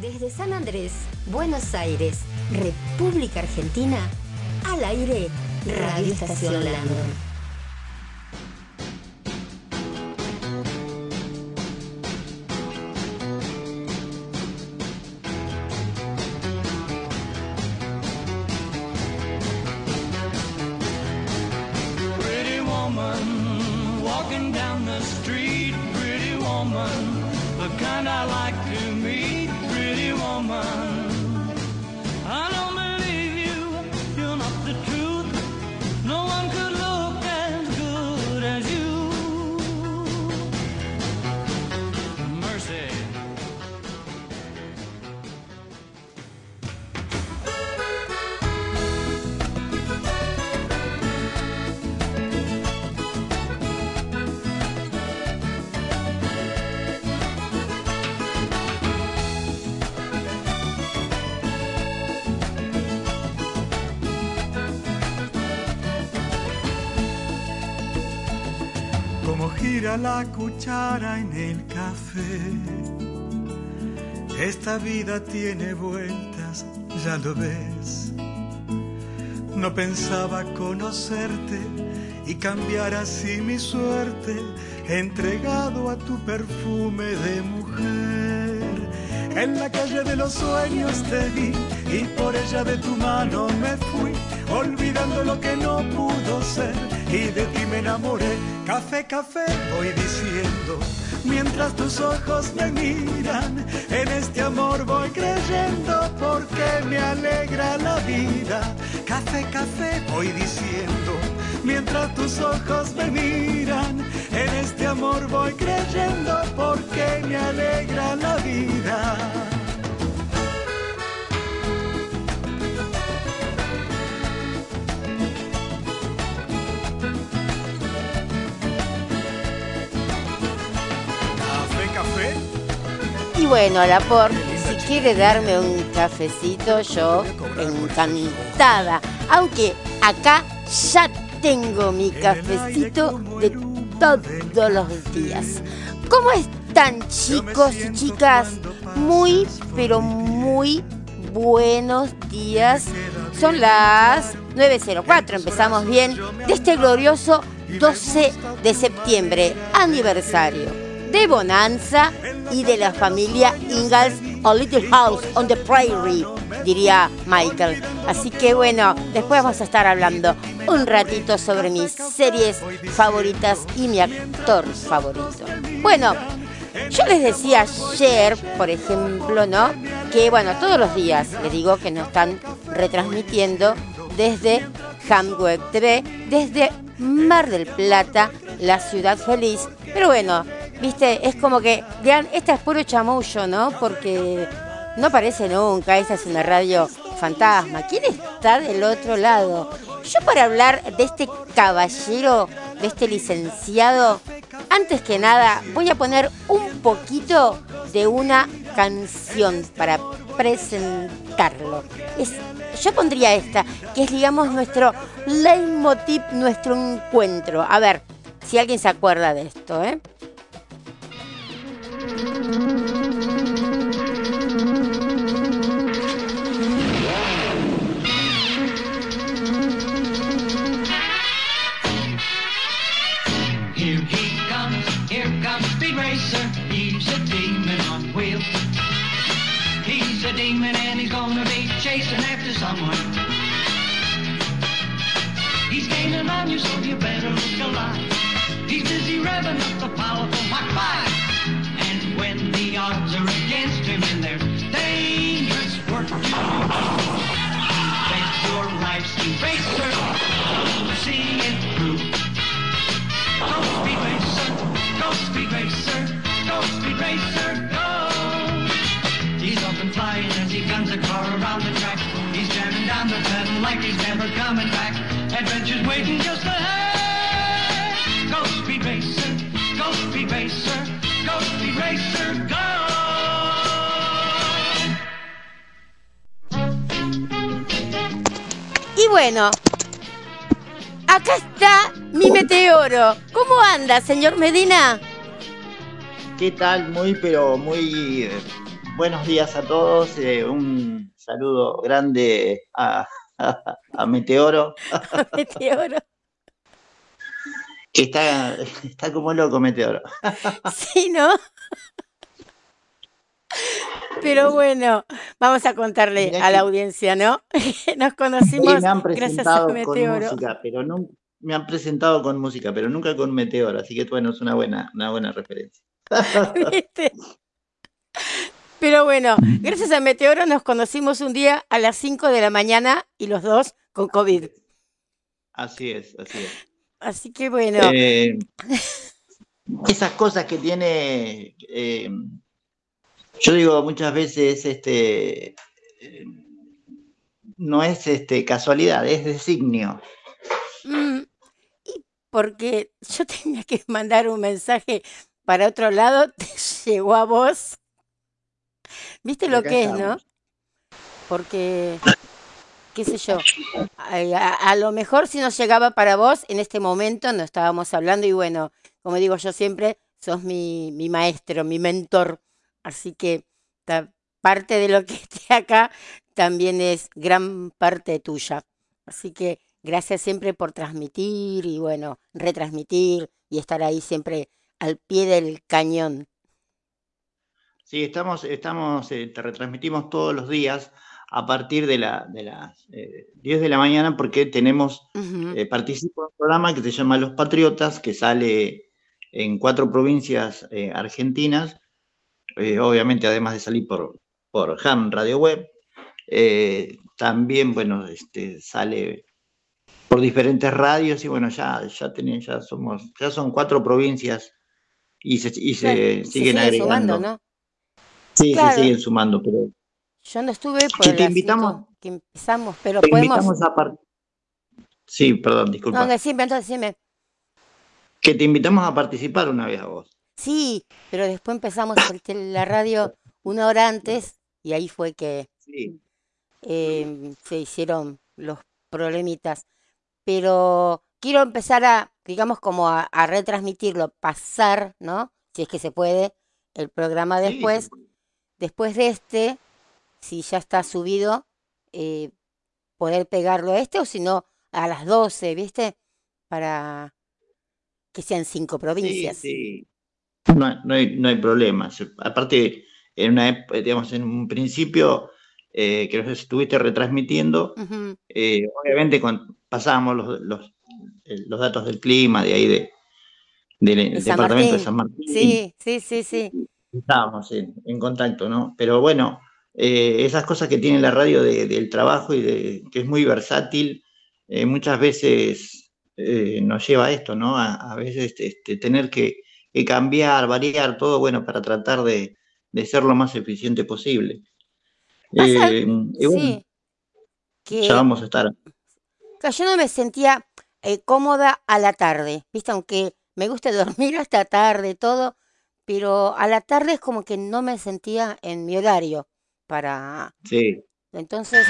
Desde San Andrés, Buenos Aires, República Argentina, al aire, Radio Estación Landon. Esta vida tiene vueltas, ya lo ves. No pensaba conocerte y cambiar así mi suerte, entregado a tu perfume de mujer. En la calle de los sueños te vi y por ella de tu mano me fui, olvidando lo que no pudo ser y de ti me enamoré. Café, café, voy diciendo, mientras tus ojos me miran, en este amor voy creyendo porque me alegra la vida. Café, café, voy diciendo, mientras tus ojos me miran, en este amor voy creyendo porque me alegra la vida. Bueno, la por, si quiere darme un cafecito, yo encantada. Aunque acá ya tengo mi cafecito de todos los días. ¿Cómo están chicos y chicas? Muy, pero muy buenos días. Son las 9.04, empezamos bien, de este glorioso 12 de septiembre, aniversario de Bonanza y de la familia Ingalls A Little House on the Prairie, diría Michael. Así que bueno, después vamos a estar hablando un ratito sobre mis series favoritas y mi actor favorito. Bueno, yo les decía ayer, por ejemplo, ¿no? Que bueno, todos los días les digo que nos están retransmitiendo desde Hamweb TV, desde Mar del Plata, la ciudad feliz. Pero bueno, viste, es como que, vean, esta es puro chamullo, ¿no? Porque no aparece nunca, esta es una radio fantasma. ¿Quién está del otro lado? Yo para hablar de este caballero, de este licenciado, antes que nada voy a poner un poquito de una canción para presentarlo. Es, yo pondría esta, que es digamos nuestro leitmotiv, nuestro encuentro. A ver, si alguien se acuerda de esto, ¿eh? Bueno, acá está mi meteoro. ¿Cómo anda, señor Medina? ¿Qué tal? Muy, pero muy eh, buenos días a todos. eh, un saludo grande a, a Meteoro, Meteoro. que está, está como loco Meteoro. Sí, ¿no? Pero bueno, vamos a contarle a la audiencia, ¿no? Nos Sí, conocimos me han gracias a con Meteoro. música, pero no me han presentado con música, pero nunca con Meteoro, así que bueno, es una buena, una buena referencia. ¿Viste? Pero bueno, gracias a Meteoro nos conocimos un día a las 5 de la mañana y los dos con COVID. Así es, así es. Así que bueno, Eh, esas cosas que tiene, eh, yo digo muchas veces, este, no es este, casualidad, es designio. mm, y porque yo tenía que mandar un mensaje para otro lado, te llegó a vos. ¿Viste lo que es, no? Porque, qué sé yo, a, a- a lo mejor si nos llegaba para vos, en este momento no estábamos hablando y bueno, como digo yo siempre, sos mi, mi maestro, mi mentor. Así que parte de lo que esté acá también es gran parte tuya. Así que gracias siempre por transmitir y bueno, retransmitir y estar ahí siempre al pie del cañón. Sí, estamos, estamos, eh, te retransmitimos todos los días a partir de, la, de las eh, 10 de la mañana porque tenemos, eh, participo en un programa que se llama Los Patriotas, que sale en cuatro provincias eh, argentinas, eh, obviamente además de salir por, por Ham Radio Web, eh, también, bueno, este, sale por diferentes radios y bueno, ya, ya, tenés- ya somos, ya son cuatro provincias y se, y Claro, se se siguen sigue sumando, agregando. ¿no? Sí, Claro. se siguen sumando, pero Yo no estuve por te invitamos- que empezamos, pero te podemos. invitamos a par- Sí, perdón, No, disculpa. decime, entonces decime. Que te invitamos a participar una vez a vos. Sí, pero después empezamos el la radio una hora antes y ahí fue que Sí, eh, se hicieron los problemitas. Pero quiero empezar a, digamos, como a, a retransmitirlo, pasar, ¿no? Si es que se puede, el programa sí, después. después de este, si ya está subido, eh, poder pegarlo a este o si no, a las 12, ¿viste? Para que sean cinco Sí, provincias. sí. No, hay- no hay, no hay problema. Aparte, en una, ep- digamos, en un principio eh, que nos estuviste retransmitiendo, eh, obviamente cuando pasábamos los, los, eh, los datos del clima de ahí de, del De departamento de Martín. San Martín. Sí, sí, sí, sí. estábamos en, en contacto, ¿no? Pero bueno, eh, esas cosas que tiene la radio de- del trabajo y de, que es muy versátil, eh, muchas veces eh, nos lleva a esto, ¿no? A, a veces este, tener que, que cambiar, variar todo, bueno, para tratar de, de ser lo más eficiente posible. Eh, y bueno, sí, ya vamos a estar. que yo no me sentía eh, cómoda a la tarde, ¿viste? Aunque me gusta dormir hasta tarde, todo, pero a la tarde es como que no me sentía en mi horario para... Sí, Entonces,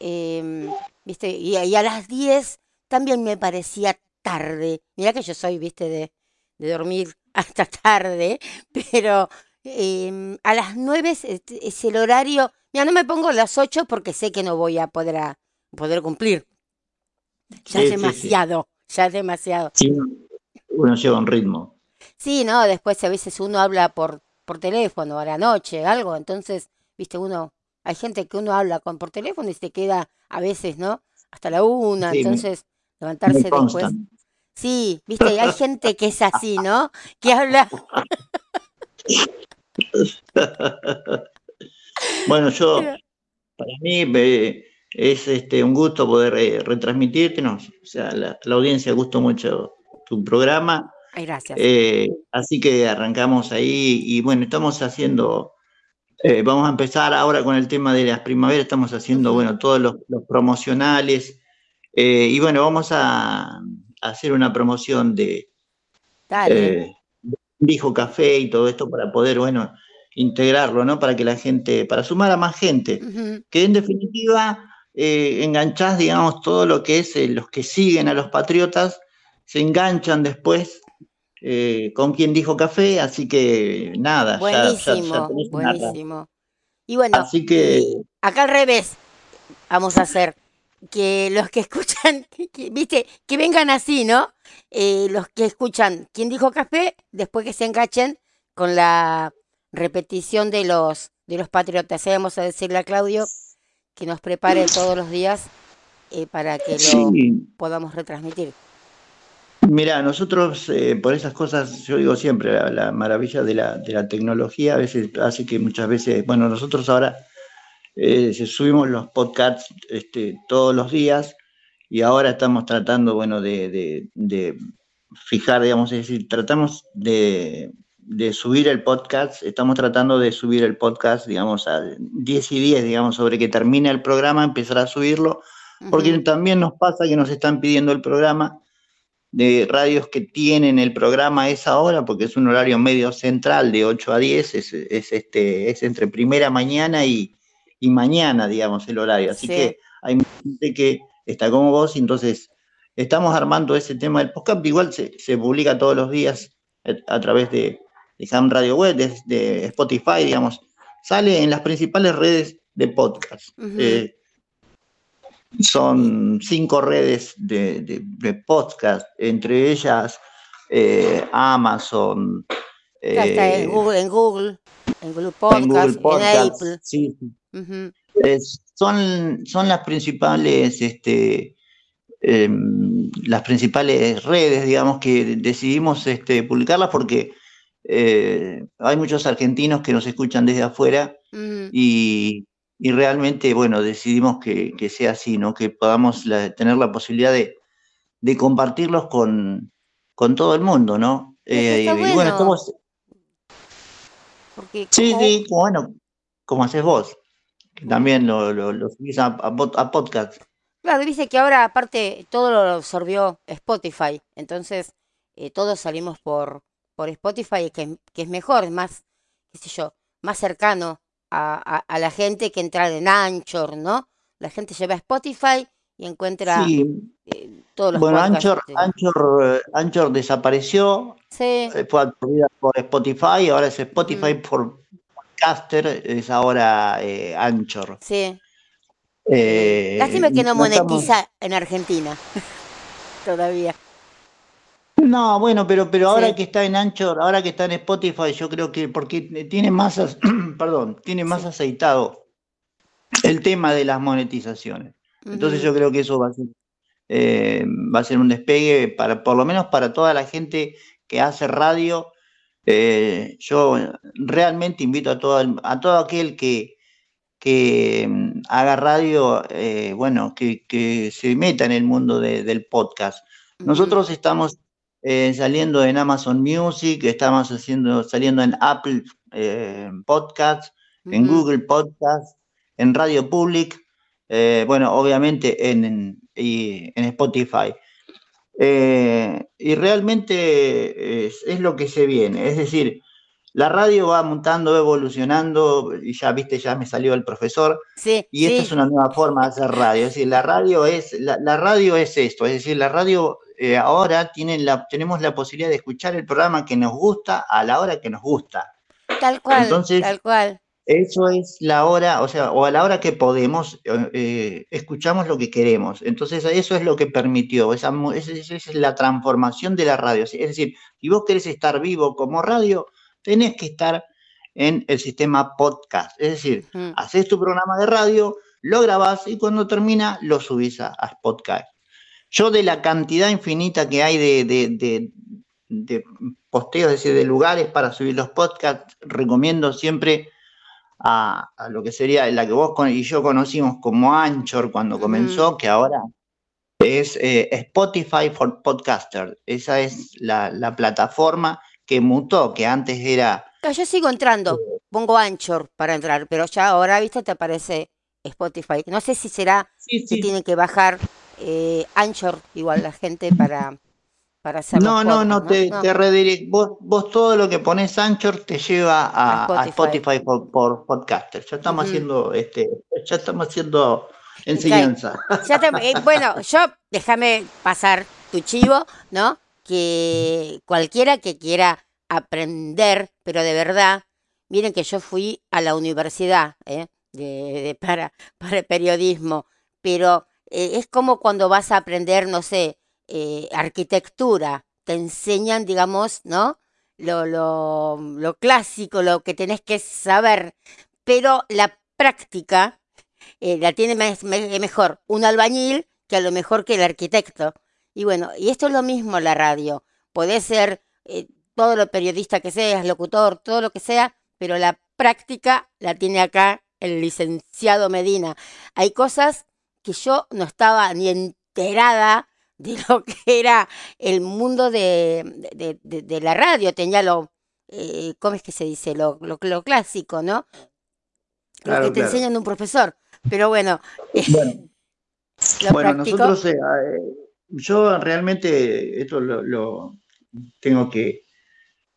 em, ¿viste? Y, a- y a las 10 también me parecía tarde. Mira que yo soy, ¿viste? De, de dormir hasta tarde, pero em, a las 9 es, el horario. Mira, no me pongo a las 8 porque sé que no voy a poder, a- poder cumplir. Ya es sí, sí, sí. demasiado, ya es demasiado. Sí, uno lleva un ritmo. Sí, no, después a veces uno habla por, por teléfono a la noche, algo, entonces, viste, uno, hay gente que uno habla con por teléfono y se queda a veces, ¿no? Hasta la una, entonces levantarse después. Sí, viste, hay gente que es así, ¿no? Que habla, Bueno, yo, para mí es este, un gusto poder eh, retransmitirte, ¿no? O sea, la, la audiencia gustó mucho tu programa, ay, gracias. eh, así que arrancamos ahí y bueno, estamos haciendo, eh, vamos a empezar ahora con el tema de las primaveras, estamos haciendo, bueno, todos los, los promocionales eh, y bueno, vamos a hacer una promoción de, eh, dijo café y todo esto para poder, bueno, integrarlo, ¿no? Para que la gente, para sumar a más gente, que en definitiva eh, enganchás, digamos, todo lo que es eh, los que siguen a los patriotas, se enganchan después eh, con quien dijo café, así que nada, ya, ya, ya buenísimo, buenísimo. Y bueno, Así que- acá al revés vamos a hacer que los que escuchan, que- viste, que vengan así, ¿no? Eh, los que escuchan ¿Quién dijo café? Después que se enganchen con la repetición de los de los patriotas. Vamos a decirle a Claudio que nos prepare todos los días eh, para que lo Sí, podamos retransmitir. Mira, nosotros eh, por esas cosas, yo digo siempre, la, la maravilla de la, de la tecnología a veces hace que muchas veces, bueno, nosotros ahora eh, subimos los podcasts este, todos los días y ahora estamos tratando, bueno, de, de- de fijar, digamos, es decir, tratamos de, de subir el podcast, estamos tratando de subir el podcast, digamos, a 10 y 10, digamos, sobre que termine el programa, empezar a subirlo, porque también nos pasa que nos están pidiendo el programa de radios que tienen el programa a esa hora, porque es un horario medio central de 8 a 10, es, es este, es entre primera mañana y, y mañana, digamos, el horario. Así Sí. que hay gente que está como vos, y entonces estamos armando ese tema del podcast, igual se, se publica todos los días a, a través de, de Ham Radio Web, de, de Spotify, digamos, sale en las principales redes de podcast. Eh, son cinco redes de, de- de podcast, entre ellas eh, Amazon, Ya está eh, en Google, en Google, en Google en Podcast, en. Apple. sí, sí. Son, son las principales, este, em, las principales redes, digamos, que decidimos este, publicarlas porque eh, hay muchos argentinos que nos escuchan desde afuera y, y realmente, bueno, decidimos que, que sea así, ¿no? Que podamos la- tener la posibilidad de, de compartirlos con, con todo el mundo, ¿no? Y Eh, y bueno, bueno. estamos, Porque sí, sí, bueno, como haces vos, que también lo, lo, lo subís a, a pod- a podcast. Claro, dice que ahora aparte todo lo absorbió Spotify, entonces eh, todos salimos por, por Spotify, que, que es mejor, es más, qué sé yo, más cercano a, a, la gente que entrar en Anchor, ¿no? La gente lleva a Spotify y encuentra Sí, eh, todos los bueno. Anchor, Anchor, eh, Anchor desapareció, Sí, fue absorbida por Spotify, ahora es Spotify por Podcaster, es ahora eh, Anchor. sí. Eh, Lástima que no monetiza en Argentina todavía. No, bueno, pero, pero ahora Sí. que está en Anchor, ahora que está en Spotify, yo creo que porque tiene más, perdón, tiene más aceitado el tema de las monetizaciones. Entonces yo creo que eso va a ser, eh, va a ser un despegue para, por lo menos para toda la gente que hace radio. Eh, yo realmente invito a todo, el- a todo aquel que, que mm, haga radio, eh, bueno, que, que se meta en el mundo de- del podcast. Nosotros estamos eh, saliendo en Amazon Music, estamos haciendo, saliendo en Apple Podcasts, en. Google Podcasts, en Radio Public, bueno, obviamente en, en- y en Spotify. Eh, y realmente es, es lo que se viene, es decir, la radio va mutando, evolucionando, y ya viste, ya me salió el profesor, Sí, y esta es una nueva forma de hacer radio. Es decir, la radio es, la, la radio es esto, es decir, la radio eh, ahora tiene la, tenemos la posibilidad de escuchar el programa que nos gusta a la hora que nos gusta. Tal cual, Entonces, tal cual. Eso es la hora, o sea, o a la hora que podemos, eh, eh, escuchamos lo que queremos. Entonces, eso es lo que permitió, esa, esa- es la transformación de la radio. Es decir, si vos querés estar vivo como radio, tenés que estar en el sistema podcast. Es decir, Ujú. haces tu programa de radio, lo grabás y cuando termina lo subís a, a podcast. Yo de la cantidad infinita que hay de, de, de- de posteos, es decir, de lugares para subir los podcasts, recomiendo siempre a, a lo que sería la que vos con- y yo conocimos como Anchor cuando comenzó, que ahora es eh, Spotify for Podcaster. Esa es la, la plataforma que mutó, que antes era... Yo sigo entrando, pongo Anchor para entrar, pero ya ahora, viste, te aparece Spotify. No sé si será Sí, que sí. tiene que bajar eh, Anchor igual la gente para, para No, no, no, te, ¿no? te Vos, vos todo lo que pones Anchor te lleva a, A a Spotify. Por, por Podcaster. Ya estamos haciendo, este, ya estamos haciendo enseñanza. Ya te- eh, bueno, yo déjame pasar tu chivo, ¿no? Que cualquiera que quiera aprender, pero de verdad, miren que yo fui a la universidad ¿eh? de, para, para periodismo, pero eh, es como cuando vas a aprender, no sé, eh, arquitectura, te enseñan, digamos, ¿no? Lo, lo, lo clásico, lo que tenés que saber, pero la práctica la tiene mejor un albañil que a lo mejor que el arquitecto. Y bueno, y esto es lo mismo la radio. Podés ser todo lo periodista que seas, locutor, todo lo que sea, pero la práctica la tiene acá el licenciado Medina. Hay cosas que yo no estaba ni enterada de lo que era el mundo de, de, la radio. Tenía lo, eh, ¿cómo es que se dice? Lo, lo, clásico, ¿no? lo que te enseñan de un profesor. Pero bueno. Bueno, nosotros, eh, eh, yo realmente esto lo tengo que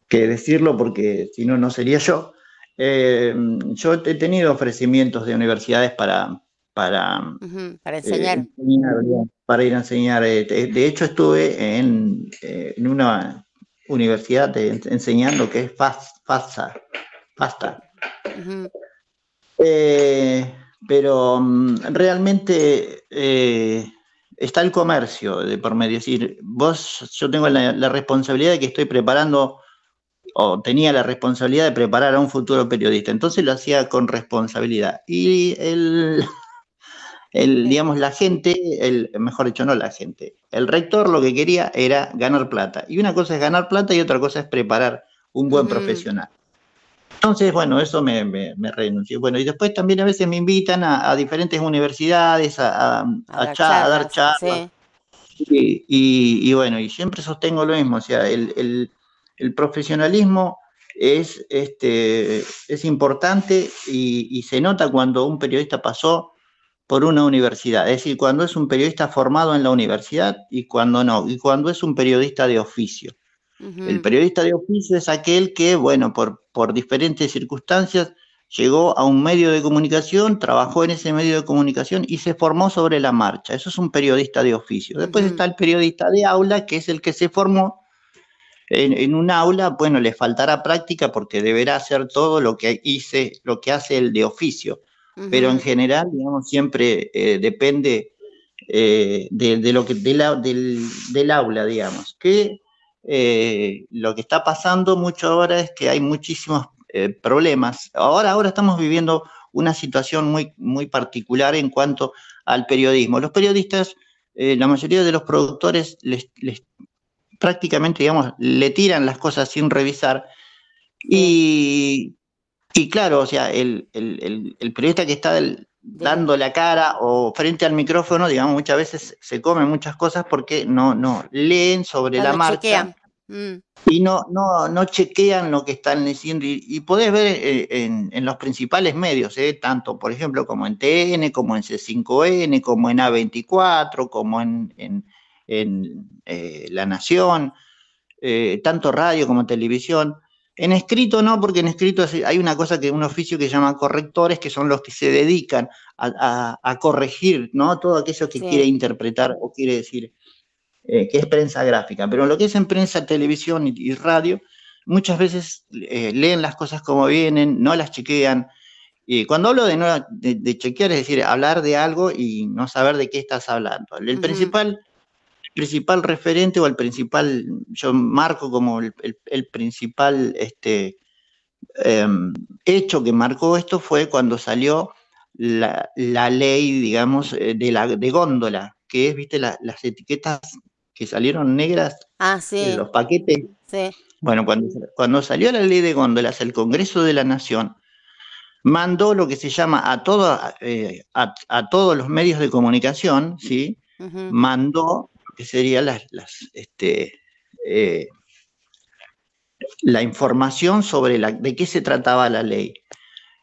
que decirlo porque si no, no sería yo. Eh, yo he tenido ofrecimientos de universidades para, para, para enseñar. Eh, para ir a enseñar. Eh, de hecho, estuve en, en una universidad enseñando que es FASTA. FASTA. pero mm, realmente está el comercio de por medio. Es decir, vos, yo tengo la, la responsabilidad de que estoy preparando o tenía la responsabilidad de preparar a un futuro periodista. Entonces lo hacía con responsabilidad. Y el, el, digamos, la gente, el, mejor dicho, no la gente, el rector lo que quería era ganar plata. Y una cosa es ganar plata y otra cosa es preparar un buen profesional. Entonces, bueno, eso me, me, renunció. Bueno, y después también a veces me invitan a, diferentes universidades a, a, dar charlas. Y, y, bueno, y siempre sostengo lo mismo, o sea, el, el profesionalismo es, este, es importante y, se nota cuando un periodista pasó por una universidad, es decir, cuando es un periodista formado en la universidad y cuando no, y cuando es un periodista de oficio. El periodista de oficio es aquel que, bueno, por, por diferentes circunstancias, llegó a un medio de comunicación, trabajó en ese medio de comunicación y se formó sobre la marcha. Eso es un periodista de oficio. Después está el periodista de aula, que es el que se formó en, un aula, bueno, le faltará práctica porque deberá hacer todo lo que hice, lo que hace el de oficio. Pero en general, digamos, siempre eh, depende eh, de, lo que del, del, aula, digamos. Que eh, lo que está pasando mucho ahora es que hay muchísimos problemas. Ahora, ahora estamos viviendo una situación muy, muy particular en cuanto al periodismo. Los periodistas, la mayoría de los productores les, les, prácticamente, digamos, le tiran las cosas sin revisar. Y, y claro, o sea, el, periodista que está dando la cara o frente al micrófono, digamos, muchas veces se comen muchas cosas porque no, no leen sobre la marcha. Mm. Y no, no, no chequean lo que están diciendo. Y, podés ver eh, en, los principales medios, eh, tanto, por ejemplo, como en TN, como en C5N, como en A24, como en, en eh, La Nación, eh, tanto radio como televisión. En escrito no, porque en escrito hay una cosa que un oficio que se llama correctores, que son los que se dedican a, corregir, ¿no? Todo aquello que quiere interpretar o quiere decir eh, que es prensa gráfica. Pero lo que es en prensa, televisión y, radio, muchas veces leen las cosas como vienen, no las chequean. Y cuando hablo de, no, de, chequear, es decir, hablar de algo y no saber de qué estás hablando. El principal principal referente o el principal, yo marco como el, principal este, em, hecho que marcó esto fue cuando salió la, ley, digamos, eh, de, la, de góndola, que es, viste, las etiquetas que salieron negras ah, en los paquetes. Sí. Bueno, cuando, cuando salió la ley de góndolas, el Congreso de la Nación mandó lo que se llama a, todo, eh, a, todos los medios de comunicación, ¿sí? mandó que sería las, este, eh, la información sobre la, de qué se trataba la ley.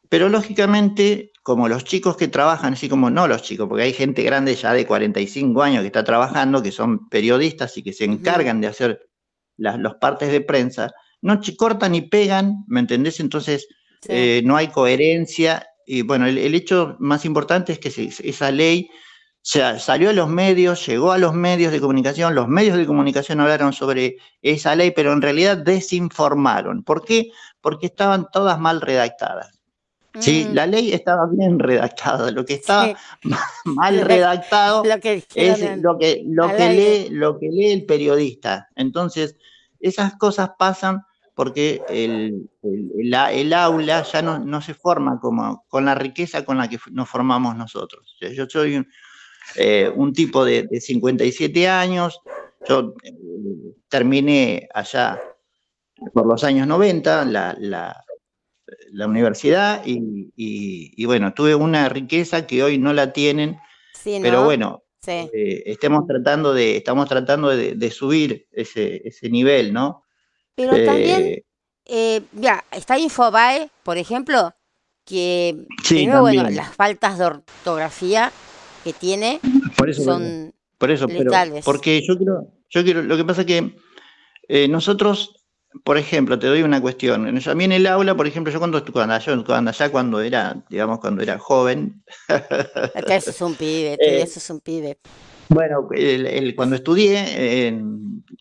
Pero lógicamente, como los chicos que trabajan, así como no los chicos, porque hay gente grande ya de 45 años que está trabajando, que son periodistas y que se encargan de hacer las los partes de prensa, no cortan y pegan, ¿me entendés? Entonces eh, no hay coherencia. Y bueno, el, hecho más importante es que esa ley sea, salió a los medios, llegó a los medios de comunicación, los medios de comunicación hablaron sobre esa ley, pero en realidad desinformaron. ¿Por qué? Porque estaban todas mal redactadas. Sí, Mm, la ley estaba bien redactada, lo que estaba Sí. mal Lo que- redactado lo que dijeron es lo que, lo que lee, lo que lee el periodista. Entonces, esas cosas pasan porque el, el- el a- el aula ya no, no se forma como con la riqueza con la que nos formamos nosotros. Yo soy un, eh, un tipo de, de 57 años, yo eh, terminé allá por los años 90 la, la- la universidad y, y- y bueno, tuve una riqueza que hoy no la tienen, Sí, pero ¿no? bueno, Sí. eh, estemos tratando de, estamos tratando de, de subir ese, ese nivel, ¿no? Pero también, mira, está Infobae, por ejemplo, que Sí, primero, bueno, las faltas de ortografía que tiene por eso, son por eso, pero porque yo quiero, yo quiero, lo que pasa es que eh, nosotros, por ejemplo, te doy una cuestión. A mí en el aula, por ejemplo, yo cuando, cuando, yo, cuando allá cuando era, digamos, cuando era joven, Acá eso es un pibe, tú, Eh, eso es un pibe. Bueno, el- el- cuando estudié,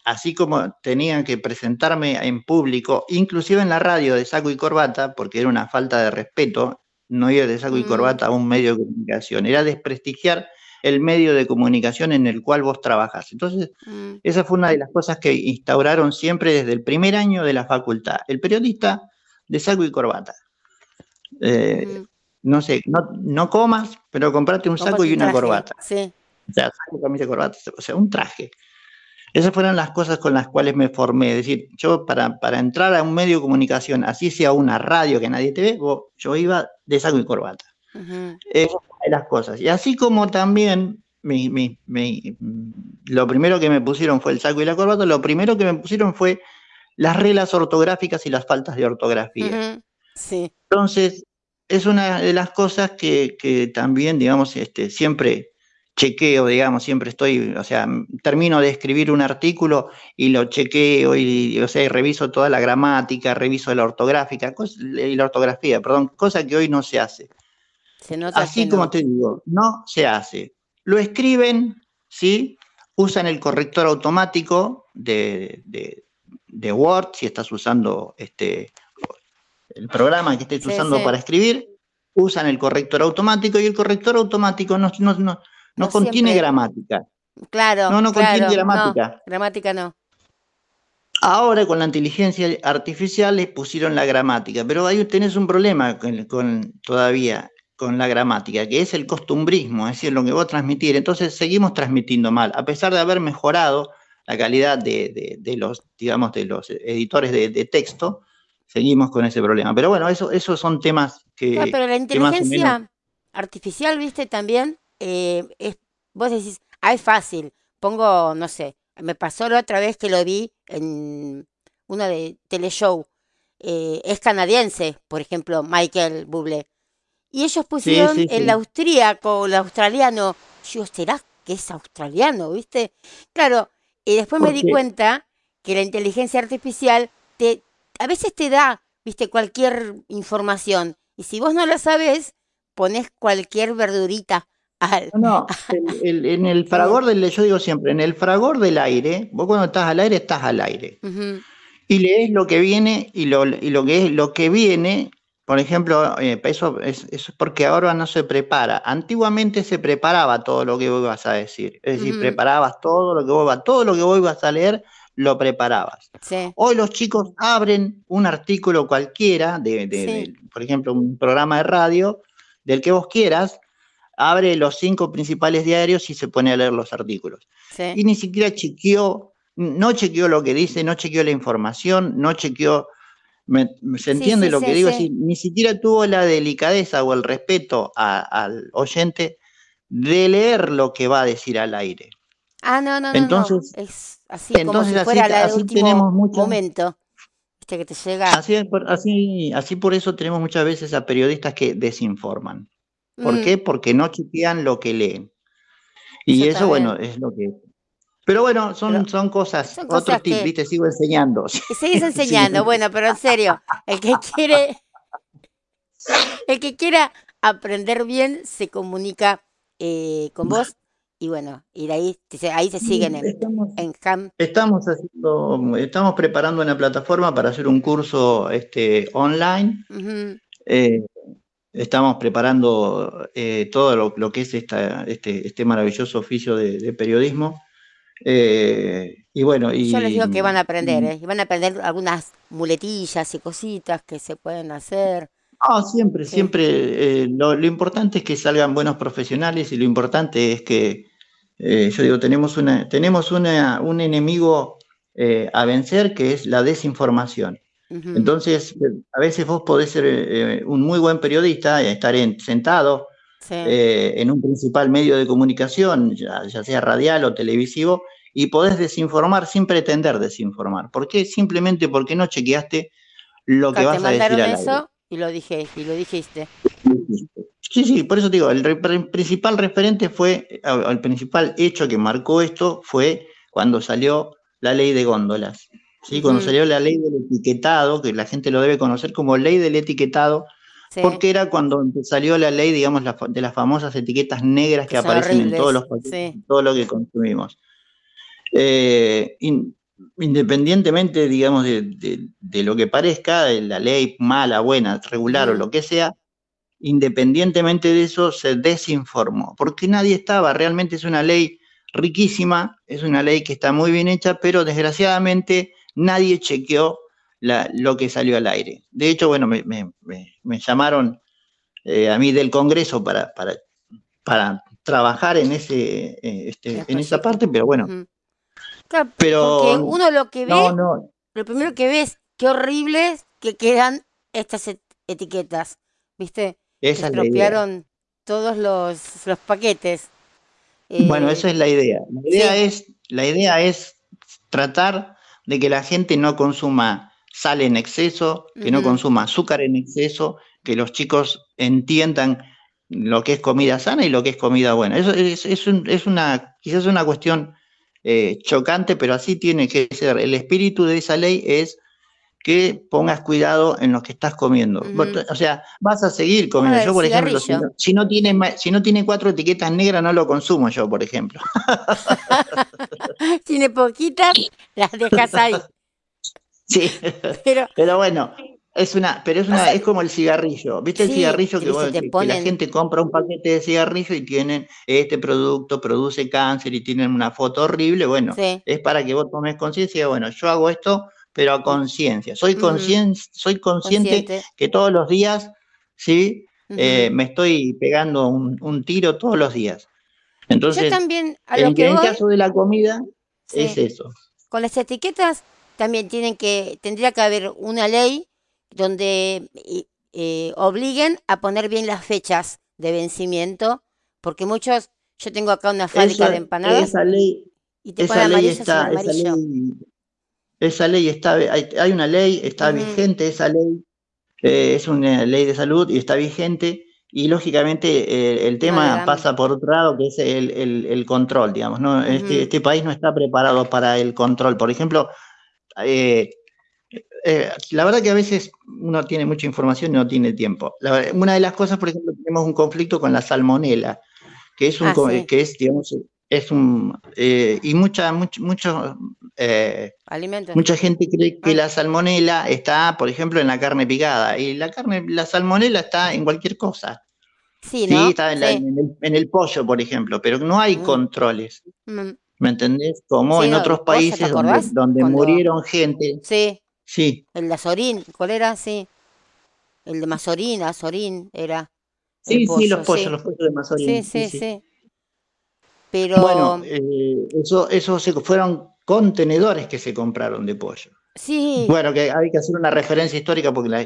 así como tenían que presentarme en público, inclusive en la radio de saco y corbata, porque era una falta de respeto, no ir de saco y Mm. corbata a un medio de comunicación, era desprestigiar el medio de comunicación en el cual vos trabajas. Entonces, Mm, esa fue una de las cosas que instauraron siempre desde el primer año de la facultad. El periodista de saco y corbata. Eh, ujú. no sé, no, no comas, pero comprate un saco y un una corbata. Sí. O sea, saco, camisa corbata, o sea, un traje. Esas fueron las cosas con las cuales me formé. Es decir, yo para, para entrar a un medio de comunicación, así sea una radio que nadie te ve, yo iba de saco y corbata. ujú. Esas son las cosas. Y así como también mi- mi- mi- lo primero que me pusieron fue el saco y la corbata, lo primero que me pusieron fue las reglas ortográficas y las faltas de ortografía. Sí. Entonces, es una de las cosas que, que también, digamos, este, siempre chequeo, digamos, siempre estoy, o sea, termino de escribir un artículo y lo chequeo y, o sea, y reviso toda la gramática, reviso la ortográfica, cos- y la ortografía, perdón, cosa que hoy no se hace. Se nota Así como no. te digo, no se hace. Lo escriben, ¿sí? Usan el corrector automático de, de- de Word, si estás usando este, el programa que estés Sí, usando sí. para escribir, usan el corrector automático y el corrector automático no, no, no, no No contiene siempre. gramática. Claro, No, no contiene claro, gramática. No, gramática no. Ahora con la inteligencia artificial les pusieron la gramática, pero ahí tenés un problema con, con- todavía con la gramática, que es el costumbrismo, es decir, lo que vos transmitir. Entonces seguimos transmitiendo mal, a pesar de haber mejorado la calidad de, de- de los, digamos, de los editores de, de texto, seguimos con ese problema. Pero bueno, eso, esos son temas que, No, pero la que inteligencia menos- artificial, viste, también, eh, es, vos decís, ah, es fácil, pongo, no sé, me pasó la otra vez que lo vi en uno de teleshow, eh, es canadiense, por ejemplo, Michael Bublé, y ellos pusieron sí, el sí. austríaco, el australiano, yo, ¿será que es australiano, viste? Claro, y después me di cuenta que la inteligencia artificial te, a veces te da, viste, cualquier información, y si vos no la sabés, pones cualquier verdurita al... No, no, el- el- en el fragor del, yo digo siempre, en el fragor del aire, vos cuando estás al aire, estás al aire. Y lees lo que viene y lo, y lo que es lo que viene, por ejemplo, eh, eso, es, porque ahora no se prepara. Antiguamente se preparaba todo lo que vos ibas a decir. Es decir, Ujú. preparabas todo lo que vos ibas, todo lo que vos ibas a leer, lo preparabas. sí, Hoy los chicos abren un artículo cualquiera, de, de- Sí. de, por ejemplo, un programa de radio, del que vos quieras, abre los cinco principales diarios y se pone a leer los artículos sí. y ni siquiera chequeó, no chequeó lo que dice, no chequeó la información, no chequeó, me- ¿se entiende sí, lo que digo? ni siquiera tuvo la delicadeza o el respeto a- al oyente de leer lo que va a decir al aire. Ah, no, no, no, Entonces- no, es así como entonces si así fuera la de así tenemos mucho- momento, viste, que te llega... Así, es por- así, así por eso tenemos muchas veces a periodistas que desinforman. ¿Por Mm, qué? Porque no chequean lo que leen. Y Eso eso, bueno, es lo que... Pero bueno, son, Pero son cosas, son otro cosas que- ¿viste? Sigo enseñando. Y seguís enseñando, bueno, pero en serio, el que quiere, el que quiera aprender bien se comunica eh, con vos y bueno, y de ahí, ahí se siguen en, Estamos, en Ham. estamos haciendo, estamos preparando una plataforma para hacer un curso este, online. Eh, estamos preparando eh, todo lo, lo que es esta, este, este maravilloso oficio de, de periodismo. Eh, y bueno, y, Yo les digo que van a aprender, ¿eh? Y van a aprender algunas muletillas y cositas que se pueden hacer. Siempre, Sí. siempre. eh, lo, lo importante es que salgan buenos profesionales y lo importante es que, eh, yo digo, tenemos una, tenemos una, un enemigo eh, a vencer que es la desinformación. Entonces, eh, a veces vos podés ser eh, un muy buen periodista estar en- sentado sí. eh, en un principal medio de comunicación, ya, ya sea radial o televisivo, y podés desinformar sin pretender desinformar. ¿Por qué? Simplemente porque no chequeaste lo que vas te a decir mandaron al aire. eso y lo dije, y lo dijiste. Sí, sí, por eso te digo, el, principal referente fue, eh, el principal hecho que marcó esto fue cuando salió la ley de góndolas. ¿Sí? Cuando salió la ley del etiquetado, que la gente lo debe conocer como ley del etiquetado, Sí. porque era cuando salió la ley, digamos, la de las famosas etiquetas negras que aparecen en todos los horribles, paquetes, sí. todo lo que consumimos. Eh, in- independientemente, digamos, de, de- de lo que parezca, de la ley mala, buena, regular o lo que sea, independientemente de eso, se desinformó, porque nadie estaba, realmente es una ley riquísima, es una ley que está muy bien hecha, pero desgraciadamente nadie chequeó la- lo que salió al aire. De hecho, bueno, me, me- me- llamaron eh, a mí del Congreso para, para, para trabajar en, ese, eh, este, en esa proyecto. parte, pero bueno. Claro, pero porque uno lo que ve, no, no, lo primero que ve es qué horribles que quedan estas et- etiquetas, ¿viste? Esa estropearon todos los, los paquetes. Bueno, Eh, esa es la idea. La idea sí. es, la idea es tratar de que la gente no consuma sal en exceso, que no consuma azúcar en exceso, que los chicos entiendan lo que es comida sana y lo que es comida buena. Eso es, es un- es una, quizás una cuestión eh, chocante, pero así tiene que ser. El espíritu de esa ley es que pongas cuidado en lo que estás comiendo. O sea, vas a seguir comiendo. Yo, por ejemplo, si no, si no tiene, si no tiene cuatro etiquetas negras, no lo consumo yo, por ejemplo. Tiene poquitas, las dejas ahí. Sí, Pero pero bueno, es una, pero es una, es como el cigarrillo. ¿Viste el cigarrillo que que, se vos- te que- que la ponen- gente compra un paquete de cigarrillo y tienen este producto produce cáncer y tienen una foto horrible? Bueno, sí, es para que vos tomes conciencia, bueno, yo hago esto, pero a conciencia. Soy Ujú. conscien- soy consciente consciente. que todos los días, ¿sí? Eh, me estoy pegando un, un tiro todos los días. Yo Entonces, también, a lo en, que en voy, caso de la comida, es eso. con las etiquetas también tienen que, tendría que haber una ley donde eh, obliguen a poner bien las fechas de vencimiento, porque muchos, yo tengo acá una fábrica Esa, de empanadas esa ley, y te esa ley está, esa ley, esa ley está, hay, hay una ley, está vigente esa ley, eh, es una ley de salud y está vigente, y lógicamente eh, el tema pasa por otro lado, que es el, el- el control, digamos, ¿no? Este, este país no está preparado para el control. Por ejemplo, eh, eh, la verdad que a veces uno tiene mucha información y no tiene tiempo. La una de las cosas, por ejemplo, tenemos un conflicto con la salmonela, que es un, Ah, sí. que es, digamos, es un, eh, y mucha, mucho, mucho, eh, mucha gente cree que la salmonela está, por ejemplo, en la carne picada, y la carne, la salmonela está en cualquier cosa. Sí, Sí, ¿no? está en, la- Sí. en el, en el pollo, por ejemplo, pero no hay Mm. controles, Mm, ¿me entendés? Como Sí, en otros el pollo, ¿te países donde, donde Cuando- murieron gente. Sí, Sí, el de Azorín, ¿cuál era? Sí. El de Mazorín, Azorín era sí, sí, los pollos, los pollos de Mazorín. Sí, sí, sí. Pero Bueno, eh, eso, eso se, fueron contenedores que se compraron de pollo. sí, Bueno, que hay que hacer una referencia histórica porque la,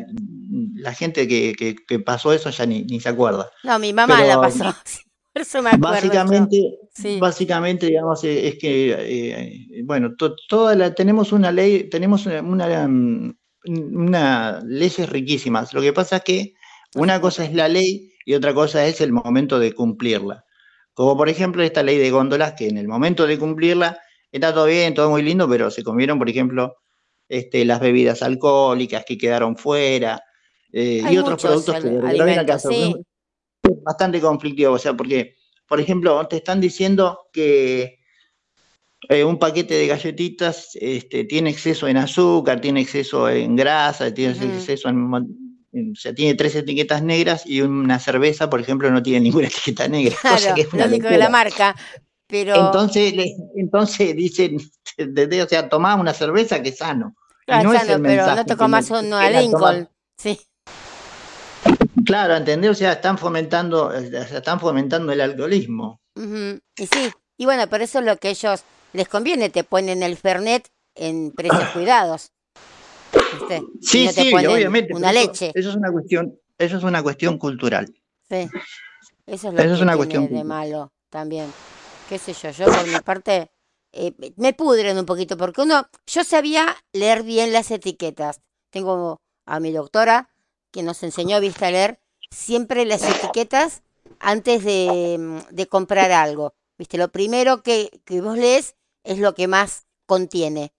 la gente que, que- que pasó eso ya ni, ni se acuerda. no, mi mamá la pasó. Por eso me acuerdo. Básicamente, Sí. básicamente, digamos, eh, es que, eh, bueno, to- toda la, tenemos una ley, tenemos una, una, una- leyes riquísimas. Lo que pasa es que una cosa es la ley y otra cosa es el momento de cumplirla. Como por ejemplo esta ley de góndolas, que en el momento de cumplirla está todo bien, todo muy lindo, pero se comieron, por ejemplo, este, las bebidas alcohólicas que quedaron fuera eh, y otros productos que alimentos, sí. bastante conflictivo, o sea, porque por ejemplo, te están diciendo que eh, un paquete de galletitas este, tiene exceso en azúcar, tiene exceso en grasa, tiene exceso en, o sea, tiene tres etiquetas negras y una cerveza, por ejemplo, no tiene ninguna etiqueta negra. Claro, que es lo único de la marca. Pero... Entonces, entonces dicen, o sea, tomá una cerveza que es sano. Claro, no sano, pero no te comas una Lincoln. Sí. Claro, ¿entendés? O sea, están fomentando, están fomentando el alcoholismo. Y sí, y bueno, por eso es lo que ellos les conviene, te ponen el Fernet en precios cuidados. Sí, sí, obviamente. Una leche. Eso, es una cuestión, eso es una cuestión cultural. Sí. Eso es lo que es una cuestión de malo también. Qué sé yo, yo por mi parte eh, me pudren un poquito porque uno, yo sabía leer bien las etiquetas. Tengo a mi doctora que nos enseñó, viste, a leer siempre las etiquetas antes de, de comprar algo. Viste, lo primero que, que vos lees es lo que más contiene.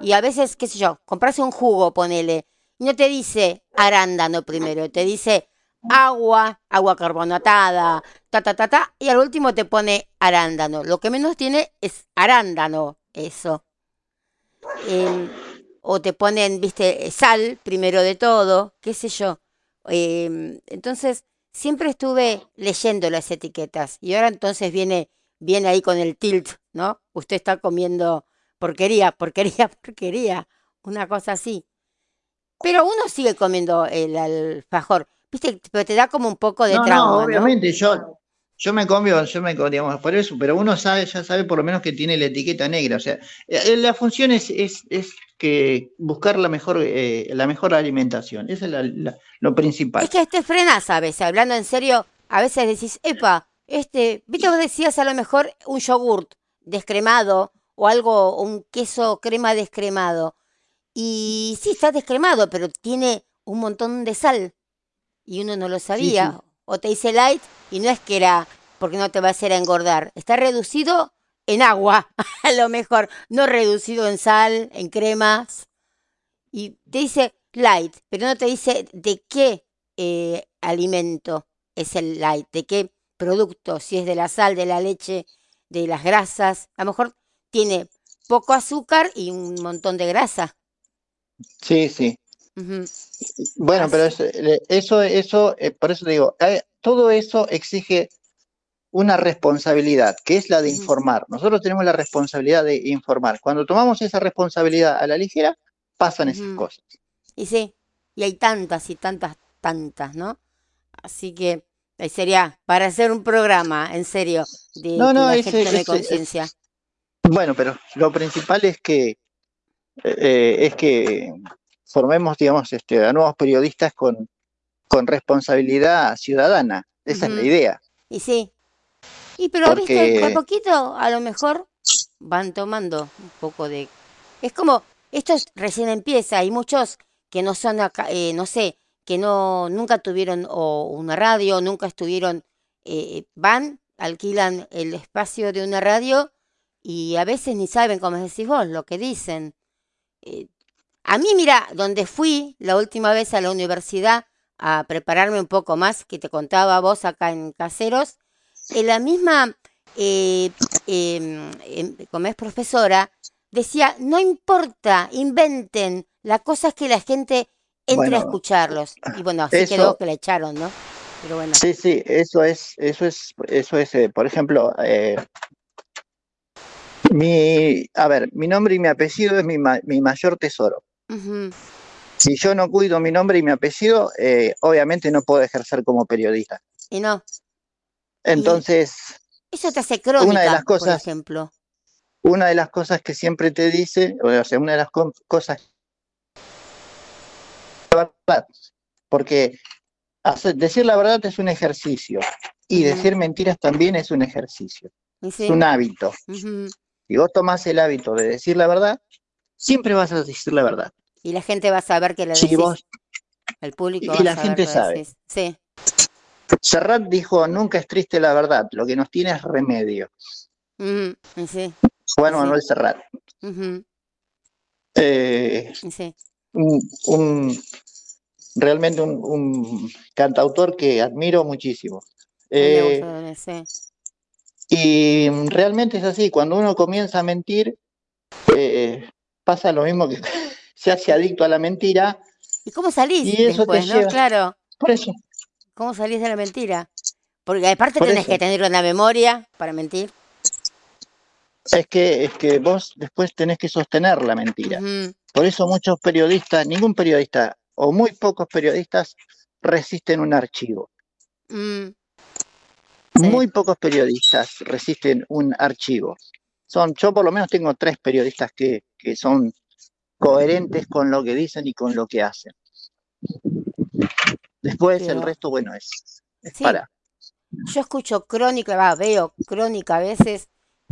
Y a veces, qué sé yo, compras un jugo, ponele, y no te dice arándano primero, te dice agua, agua carbonatada, ta, ta, ta, ta, y al último te pone arándano. Lo que menos tiene es arándano, eso. Em, o te ponen, viste, sal primero de todo, qué sé yo. Em, entonces, siempre estuve leyendo las etiquetas y ahora entonces viene, viene ahí con el tilt, ¿no? Usted está comiendo porquería, porquería, porquería, una cosa así. Pero uno sigue comiendo el alfajor, viste, pero te da como un poco de trauma. No, obviamente, yo, yo me cambio, yo me digamos, por eso, pero uno sabe, ya sabe por lo menos que tiene la etiqueta negra. O sea, eh, eh, la función es, es, que buscar la mejor, eh, la mejor alimentación. Eso es lo principal. Es que este frenas a veces, hablando en serio, a veces decís, epa, este, viste, vos decías a lo mejor un yogurt descremado o algo, un queso crema descremado. Y sí, está descremado, pero tiene un montón de sal. Y uno no lo sabía. O te dice light y no es que era porque no te va a hacer engordar. Está reducido en agua, a lo mejor. No reducido en sal, en cremas. Y te dice light, pero no te dice de qué eh, alimento es el light, de qué producto, si es de la sal, de la leche, de las grasas. A lo mejor tiene poco azúcar y un montón de grasa. Sí, sí. Bueno, pero eso, eso, eh, por eso digo, eh, todo eso exige una responsabilidad, que es la de informar. Nosotros tenemos la responsabilidad de informar. Cuando tomamos esa responsabilidad a la ligera, pasan esas cosas. Y sí, y hay tantas y tantas, tantas, ¿no? Así que ahí sería para hacer un programa, en serio, de no, no, la conciencia. Bueno, pero lo principal es que eh, es que formemos, digamos, este, a nuevos periodistas con, con responsabilidad ciudadana. Esa es la idea. Y sí. Y pero, viste, a poquito, a lo mejor van tomando un poco de... Es como, esto recién empieza, hay muchos que no son acá, eh, no sé, que no, nunca tuvieron o una radio, nunca estuvieron, eh, van, alquilan el espacio de una radio y a veces ni saben, como decís vos, lo que dicen. Eh, a mí, mira, donde fui la última vez a la universidad a prepararme un poco más, que te contaba vos acá en Caseros, en la misma, eh, em, em, como es profesora, decía, no importa, inventen, la cosa es que la gente entre a escucharlos. Y bueno, así quedó que la echaron, ¿no? Pero bueno. Sí, sí, eso es, eso es, eso es, eh, por ejemplo, eh, mi, a ver, mi nombre y mi apellido es mi, mi mayor tesoro. Si yo no cuido mi nombre y mi apellido, eh, obviamente no puedo ejercer como periodista. Y no. Entonces. eso te hace crónica, una de las cosas, por ejemplo. Una de las cosas que siempre te dice, o sea, una de las cosas. Porque decir la verdad es un ejercicio y decir mentiras también es un ejercicio. Es un hábito. Si vos tomás el hábito de decir la verdad, siempre vas a decir la verdad. Y la gente va a saber que lo decís. Vos, el público y la gente sabe. Sí. Serrat dijo, nunca es triste la verdad, lo que nos tiene es remedio. sí. Juan Manuel Serrat. Eh, sí. un, realmente un, cantautor que admiro muchísimo. Eh, Y realmente es así, cuando uno comienza a mentir, eh, pasa lo mismo que se hace adicto a la mentira. ¿Y cómo salís Y eso después, no? lleva- Claro. Por eso, ¿Cómo salís de la mentira? Porque aparte Por tenés eso. que tener una memoria para mentir. es que, es que vos después tenés que sostener la mentira. Por eso muchos periodistas, ningún periodista o muy pocos periodistas resisten un archivo. Mm. Sí. Muy pocos periodistas resisten un archivo. Son, yo por lo menos tengo tres periodistas que, que son coherentes con lo que dicen y con lo que hacen. Después el resto, bueno, es, es Sí. para. Yo escucho crónica, va, veo crónica a veces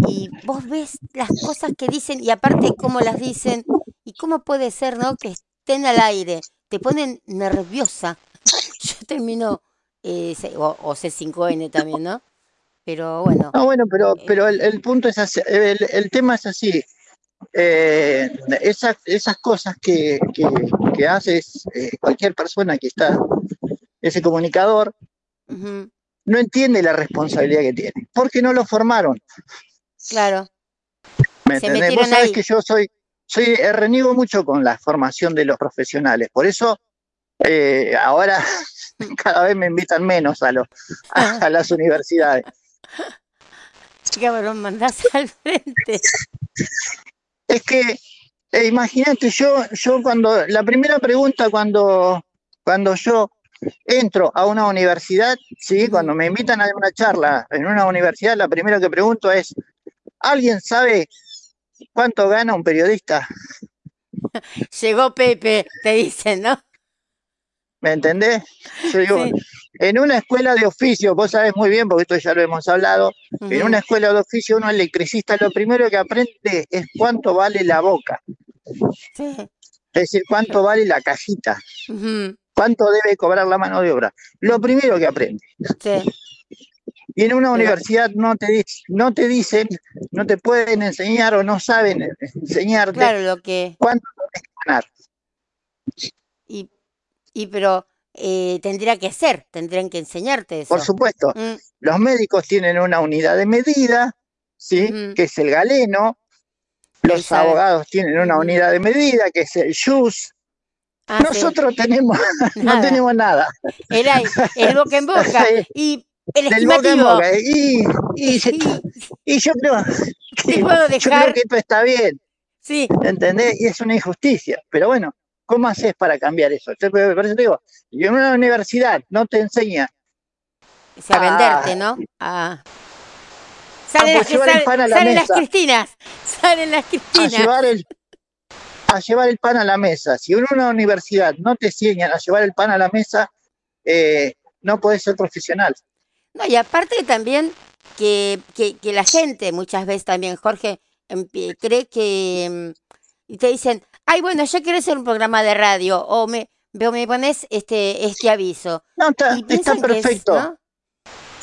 y vos ves las cosas que dicen y aparte cómo las dicen y cómo puede ser, ¿no? Que estén al aire, te ponen nerviosa. Yo termino, eh, o, o C5N también, ¿no? Pero bueno, No, bueno, pero, Eh. pero el, el punto es así, el, el tema es así. Eh, esas, esas cosas que, que, que hace eh, cualquier persona que está, ese comunicador, no entiende la responsabilidad que tiene, porque no lo formaron. claro, ¿Me Se entendés? Vos sabés ahí. que yo soy, soy, reniego mucho con la formación de los profesionales, por eso eh, ahora cada vez me invitan menos a, los, a, a las universidades. cabrón, mandás al frente. Es que, eh, imagínate, yo, yo cuando, la primera pregunta cuando, cuando yo entro a una universidad, sí, cuando me invitan a una charla en una universidad, la primera que pregunto es, ¿alguien sabe cuánto gana un periodista? Llegó Pepe, te dicen, ¿no? ¿Me entendés? Yo digo, Sí. en una escuela de oficio, vos sabés muy bien, porque esto ya lo hemos hablado, en una escuela de oficio, uno electricista, lo primero que aprende es cuánto vale la boca, Sí. es decir, cuánto vale la cajita. cuánto debe cobrar la mano de obra. Lo primero que aprende. sí. Y en una universidad no te, dic- no te dicen, no te pueden enseñar o no saben enseñarte Claro, lo que. cuánto debes ganar. Y, pero eh, tendría que ser, tendrían que enseñarte eso. Por supuesto, Mm, los médicos tienen una unidad de medida, ¿sí? Ujú. que es el galeno. Los abogados tienen una Ujú. unidad de medida, que es el JUS. ah, sí, Nosotros tenemos, no tenemos nada. El, el boca en boca Sí. y el Del boca en boca. Y, y, se- Y- y yo creo que, puedo yo creo que esto está bien. sí, ¿entendés? Y es una injusticia. Pero bueno, ¿cómo haces para cambiar eso? Yo, por eso te digo, y en una universidad no te enseña o sea, Ah. venderte, ¿no? Ah. Salen, pues las, que pan a la salen las. Cristinas, salen las a Cristinas. llevar el a llevar el pan a la mesa. Si en una universidad no te enseñan a llevar el pan a la mesa, eh, no puedes ser profesional. No, y aparte también que, que, que la gente muchas veces también, Jorge, cree que mm, y te dicen, ay, bueno, yo quiero hacer un programa de radio o me, me pones este, este aviso. No, está, está es, perfecto. ¿no?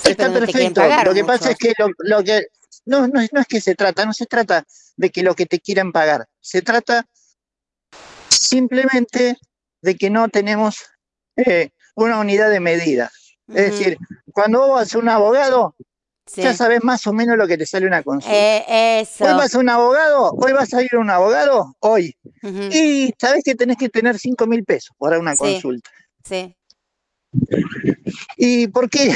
Sí, está no perfecto. lo que mucho. pasa es que lo, lo que no, no, es- no es que se trata, no se trata de que lo que te quieran pagar, se trata simplemente de que no tenemos eh, una unidad de medida. Es decir, cuando vos vas a un abogado, sí. ya sabes más o menos lo que te sale una consulta. Eh, eso. Hoy vas a un abogado, hoy vas a ir a un abogado, hoy. Y sabes que tenés que tener 5 mil pesos para una Sí. consulta. sí. ¿Y por qué?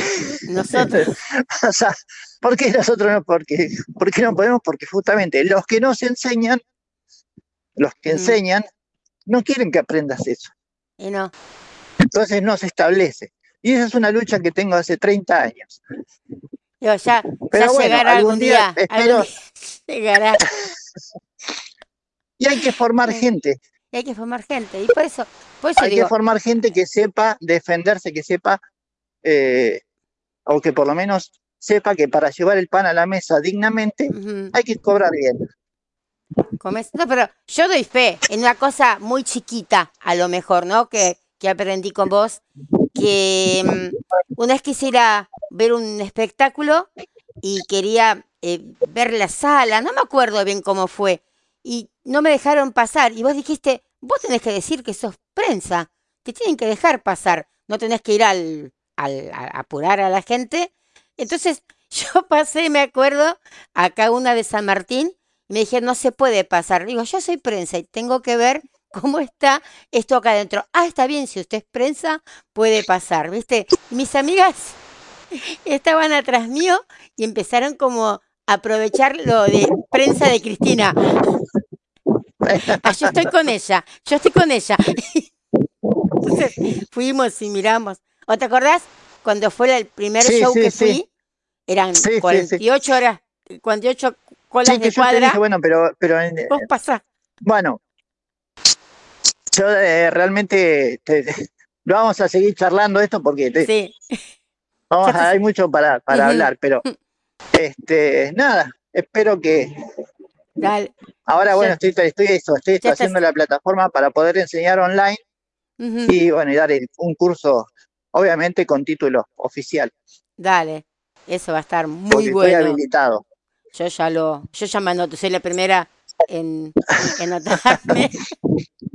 Nosotros, O sea, ¿por qué nosotros no? Porque, ¿Por qué no podemos? Porque justamente los que nos enseñan, los que Mm. enseñan, no quieren que aprendas eso. y no. Entonces no se establece. Y esa es una lucha que tengo hace 30 años. Digo, ya, Pero ya bueno, llegará algún algún día. día algún espero- día llegará. Y hay que formar Sí. gente, Y hay que formar gente. Y por eso, por eso hay digo, que formar gente que sepa defenderse, que sepa, eh, o que por lo menos sepa que para llevar el pan a la mesa dignamente hay que cobrar bien. No, pero yo doy fe en una cosa muy chiquita, a lo mejor, ¿no? Que, que aprendí con vos, que mm, una vez quisiera ver un espectáculo y quería eh, ver la sala, no me acuerdo bien cómo fue, y no me dejaron pasar, y vos dijiste, vos tenés que decir que sos prensa, te tienen que dejar pasar, no tenés que ir al, al- a apurar a la gente. Entonces, yo pasé, me acuerdo, acá una de San Martín, y me dije, no se puede pasar. Digo, yo soy prensa y tengo que ver cómo está esto acá adentro. Ah, está bien, si usted es prensa, puede pasar, ¿viste? Mis amigas estaban atrás mío y empezaron como a aprovechar lo de prensa de Cristina. Ah, yo estoy con ella, yo estoy con ella. Entonces fuimos y miramos. ¿O te acordás cuando fue el primer Sí, show sí, que sí. fui? Eran Sí, sí, sí. 48 horas, 48 colas Sí, que de yo te dije, bueno, pero, pero en- Vos pasás. bueno, yo eh, realmente te- te- vamos a seguir charlando esto porque te- Sí, vamos a- hay mucho para, para hablar, pero este, nada, espero que dale. ahora bueno, Ya- estoy, estoy eso, estoy ya haciendo estás- la plataforma para poder enseñar online y bueno, y dar el- un curso, obviamente con título oficial, Dale. Eso va a estar muy porque estoy bueno. habilitado. Yo ya lo, yo ya me anoto, soy la primera en, en anotarme.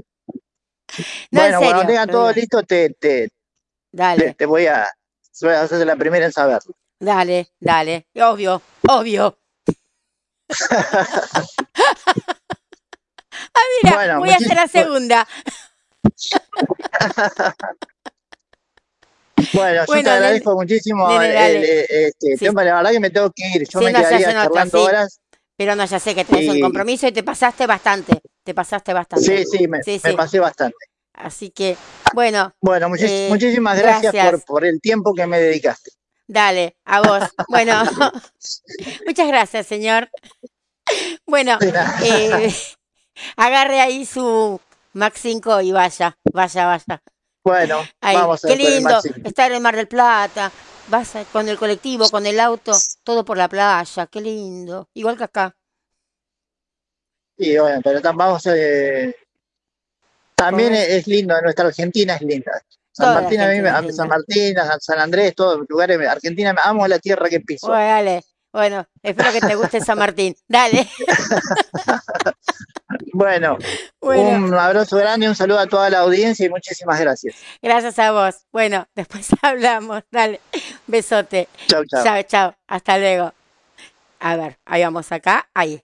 No, en bueno, cuando serio, tengan pero todo listo, te, te, te, Dale, te voy a, voy a ser la primera en saberlo. dale, dale. Obvio, obvio. Ah, mira, Bueno, voy a hacer la segunda. Bueno, yo Bueno, te nene- agradezco muchísimo nene, el- dale. el- este Sí. tema, la verdad que me tengo que ir, yo Sí, me no, quedaría charlando sí. horas. Pero no, ya sé que tenés un Y- compromiso y te pasaste bastante. Te pasaste bastante. Sí, sí, me, Sí, me sí. pasé bastante. Así que, bueno, Bueno, muchis- Eh, muchísimas gracias, gracias. Por, por el tiempo que me dedicaste. Dale, a vos. Bueno, muchas gracias, señor. Bueno, eh, agarre ahí su Max 5 y vaya, vaya, vaya. Bueno, Ahí, vamos a qué el lindo estar en Mar del Plata. Vas a- con el colectivo, con el auto, todo por la playa, qué lindo. Igual que acá. Y bueno, pero vamos eh, también ¿Cómo es, es lindo, nuestra Argentina es linda. San Martín, a mí, me- San. Martín, San Andrés, todos los lugares, Argentina, amo la tierra que piso. Bueno, dale. Bueno, espero que te guste San Martín. Dale. Bueno, Bueno, un abrazo grande, un saludo a toda la audiencia y muchísimas gracias. gracias a vos. Bueno, después hablamos. Dale. Besote. Chau, chau. Chao, chao. Hasta luego. A ver, ahí vamos acá. Ahí.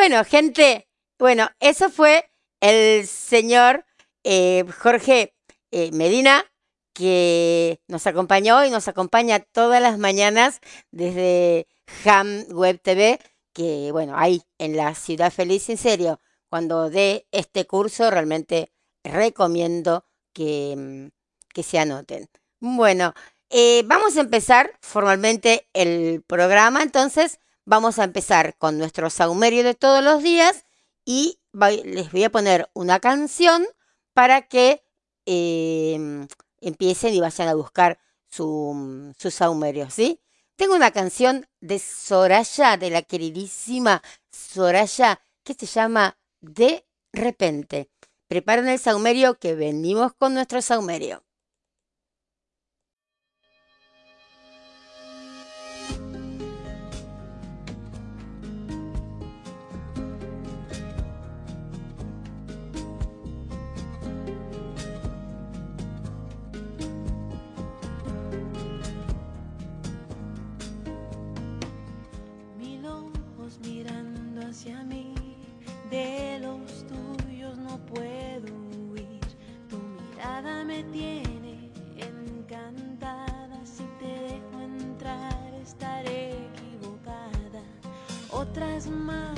Bueno, gente. Bueno, eso fue el señor eh, Jorge eh, Medina que nos acompañó y nos acompaña todas las mañanas desde Ham Web TV, que bueno, ahí en la Ciudad Feliz, en serio, cuando dé este curso realmente recomiendo que, mm, que se anoten. Bueno, eh, vamos a empezar formalmente el programa, entonces vamos a empezar con nuestro saumerio de todos los días y va- les voy a poner una canción para que eh, empiecen y vayan a buscar su, su saumerio, ¿sí? Tengo una canción de Soraya, de la queridísima Soraya, que se llama De repente. Preparen el saumerio que venimos con nuestro saumerio. De los tuyos no puedo huir. Tu mirada me tiene encantada. Si te dejo entrar, estaré equivocada. Otras manos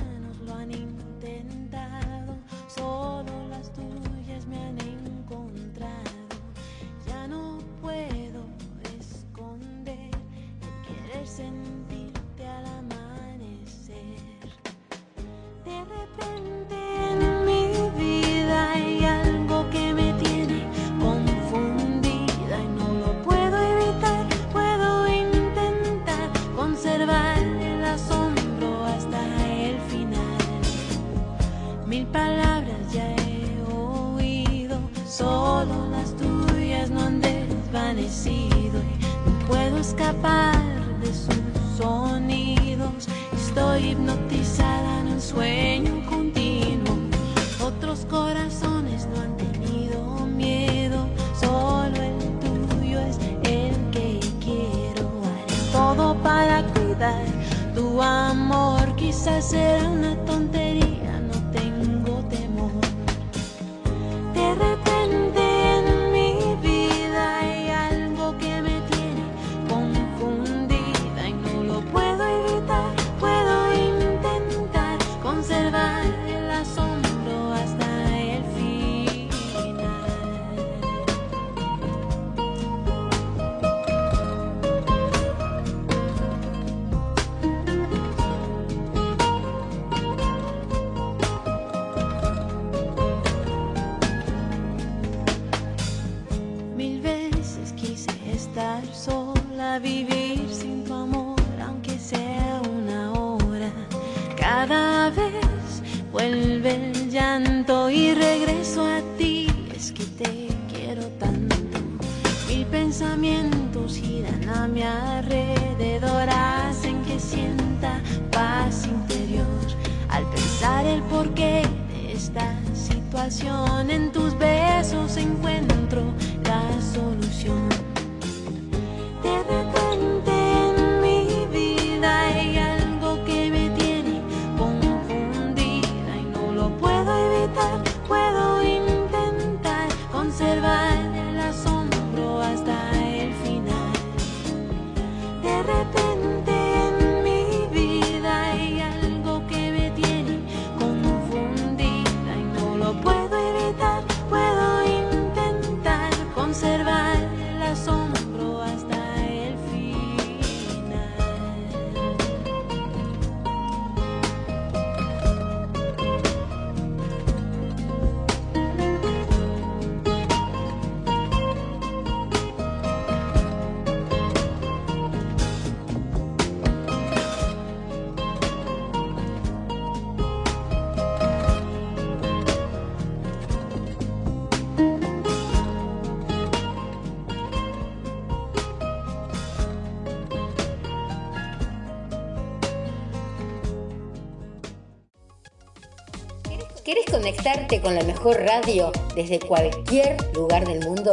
conectarte con la mejor radio desde cualquier lugar del mundo?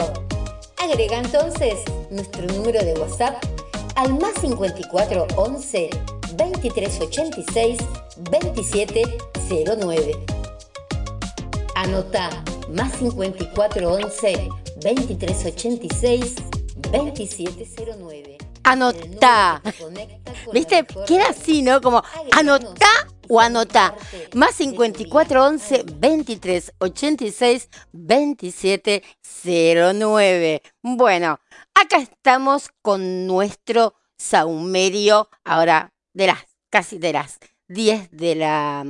Agrega entonces nuestro número de WhatsApp al más 54 11 23 86 27 09. Anota más 54 11 23 86 27 09. Anotá. ¿Viste? Queda así, ¿no? Como anotá o anotá. Más 54 11 23 86 27 09. Bueno, acá estamos con nuestro saumerio ahora de las casi de las 10 de la,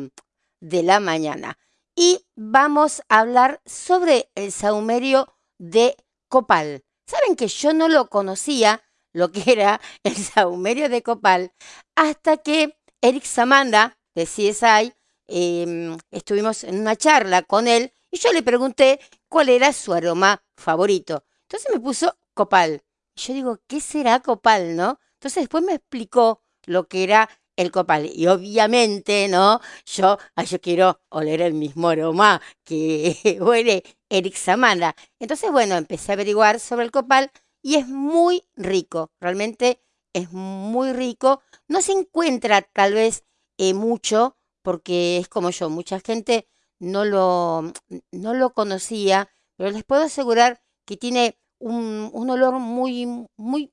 de la mañana. Y vamos a hablar sobre el saumerio de Copal. Saben que yo no lo conocía, lo que era el saumerio de Copal, hasta que Eric Samanda de CSI eh, estuvimos en una charla con él y yo le pregunté cuál era su aroma favorito. Entonces me puso Copal. Yo digo, ¿qué será Copal, no? Entonces después me explicó lo que era el copal. Y obviamente, ¿no? Yo, yo quiero oler el mismo aroma que huele Eric Samanda. Entonces, bueno, empecé a averiguar sobre el copal y es muy rico. Realmente es muy rico. No se encuentra tal vez eh, mucho porque es como yo, mucha gente no lo, no lo conocía, pero les puedo asegurar que tiene un, un olor muy, muy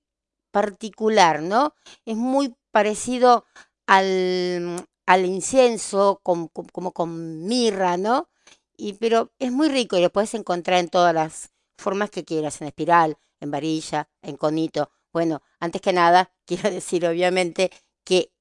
particular, ¿no? Es muy parecido al, al incienso, como con mirra, ¿no? Y, pero es muy rico y lo puedes encontrar en todas las formas que quieras, en espiral, en varilla, en conito. Bueno, antes que nada, quiero decir obviamente que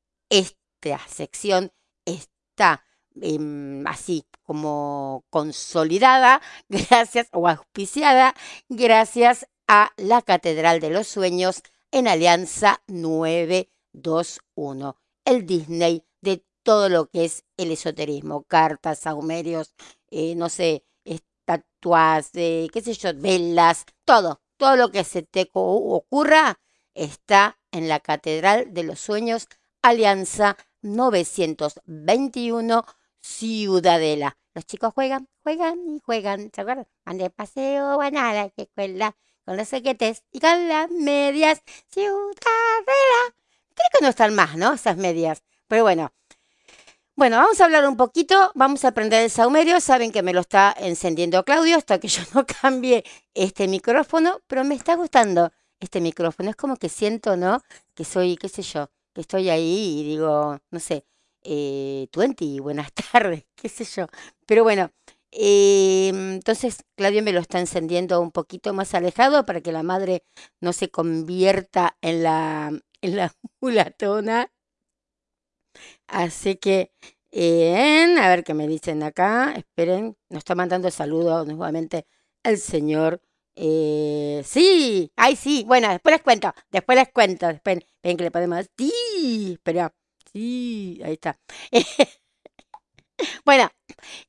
esta sección está em, así como consolidada gracias o auspiciada gracias a la Catedral de los Sueños en Alianza 921, el Disney de todo lo que es el esoterismo, cartas, saumerios, eh, no sé, estatuas, eh, qué sé yo, velas, todo, todo lo que se te ocurra está en la Catedral de los Sueños, Alianza 921, Ciudadela. Los chicos juegan, juegan y juegan, ¿se acuerdan? Van de paseo, van a la escuela, con los sequetes y con las medias, Ciudadela. ¿Querés no están más, ¿no? Esas medias. Pero bueno. Bueno, vamos a hablar un poquito, vamos a aprender el saumerio. Saben que me lo está encendiendo Claudio hasta que yo no cambie este micrófono, pero me está gustando este micrófono. Es como que siento, ¿no? Que soy, qué sé yo, que estoy ahí y digo, no sé, eh, 20, buenas tardes, qué sé yo. Pero bueno, eh, entonces Claudio me lo está encendiendo un poquito más alejado para que la madre no se convierta en la, en la mulatona. Así que, eh, a ver qué me dicen acá. Esperen, nos está mandando saludos nuevamente el señor. Eh, sí, ay, sí. Bueno, después les cuento, después les cuento. Después, ven que le podemos. Sí, espera. Sí, ahí está. bueno,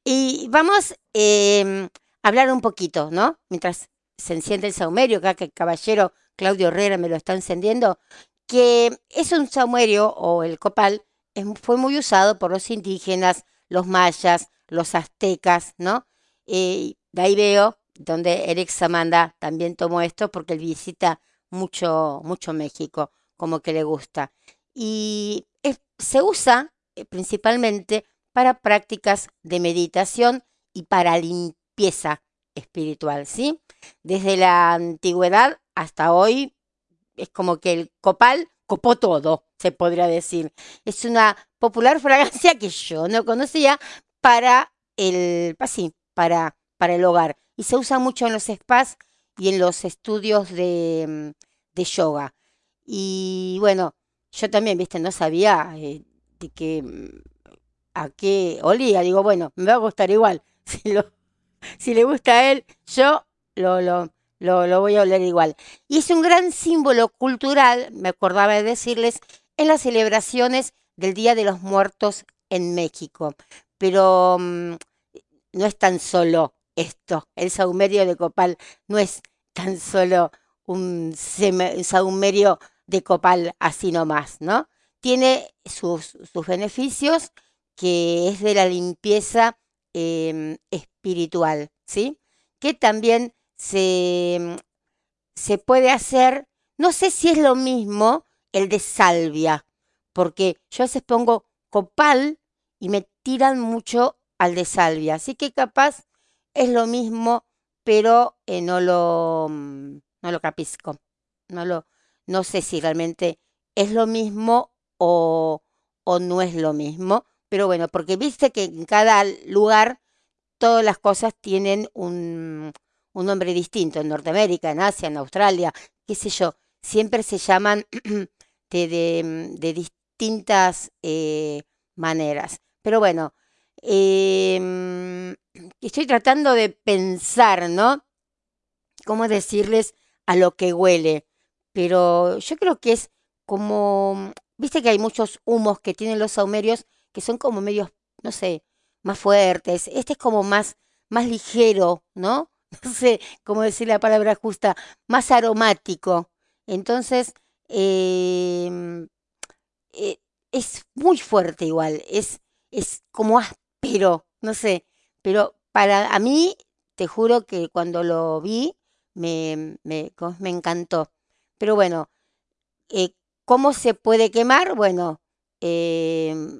y vamos em, a hablar un poquito, ¿no? Mientras se enciende el saumerio, acá que el caballero Claudio Herrera me lo está encendiendo, que es un saumerio o el copal, fue muy usado por los indígenas, los mayas, los aztecas, ¿no? Eh, de ahí veo donde Eric Samanda también tomó esto porque él visita mucho, mucho México, como que le gusta. Y se usa eh, principalmente para prácticas de meditación y para limpieza espiritual, ¿sí? Desde la antigüedad hasta hoy es como que el copal copó todo, se podría decir. Es una popular fragancia que yo no conocía para el, para, para el hogar. Y se usa mucho en los spas y en los estudios de, mm, de yoga. Y bueno, yo también, viste, no sabía eh, de qué, mm, a qué olía. Digo, bueno, me va a gustar igual. Si, lo, si le gusta a él, yo lo, lo, lo, lo voy a oler igual. Y es un gran símbolo cultural, me acordaba de decirles, en las celebraciones del Día de los Muertos en México. Pero mm, no es tan solo esto, el saumerio de copal no es tan solo un saumerio de copal así nomás, ¿no? Tiene sus, sus beneficios, que es de la limpieza em, espiritual, ¿sí? Que también se, se puede hacer, no sé si es lo mismo el de salvia, porque yo a veces pongo copal y me tiran mucho al de salvia, así que capaz es lo mismo, pero eh, no lo mm, no lo capisco, no lo no sé si realmente es lo mismo o, o no es lo mismo, pero bueno, porque viste que en cada lugar todas las cosas tienen un, un nombre distinto, en Norteamérica, en Asia, en Australia, qué sé yo, siempre se llaman de, de, de distintas eh, maneras. Pero bueno, em, estoy tratando de pensar, ¿no? ¿Cómo decirles a lo que huele? Pero yo creo que es como, viste que hay muchos humos que tienen los saumerios que son como medios, no sé, más fuertes. Este es como más, más ligero, ¿no? No sé cómo decir la palabra justa, más aromático. Entonces, em, eh, es muy fuerte igual, es, es como áspero, no sé, pero para a mí, te juro que cuando lo vi, me, me, me encantó. Pero bueno, eh, ¿cómo se puede quemar? Bueno, em,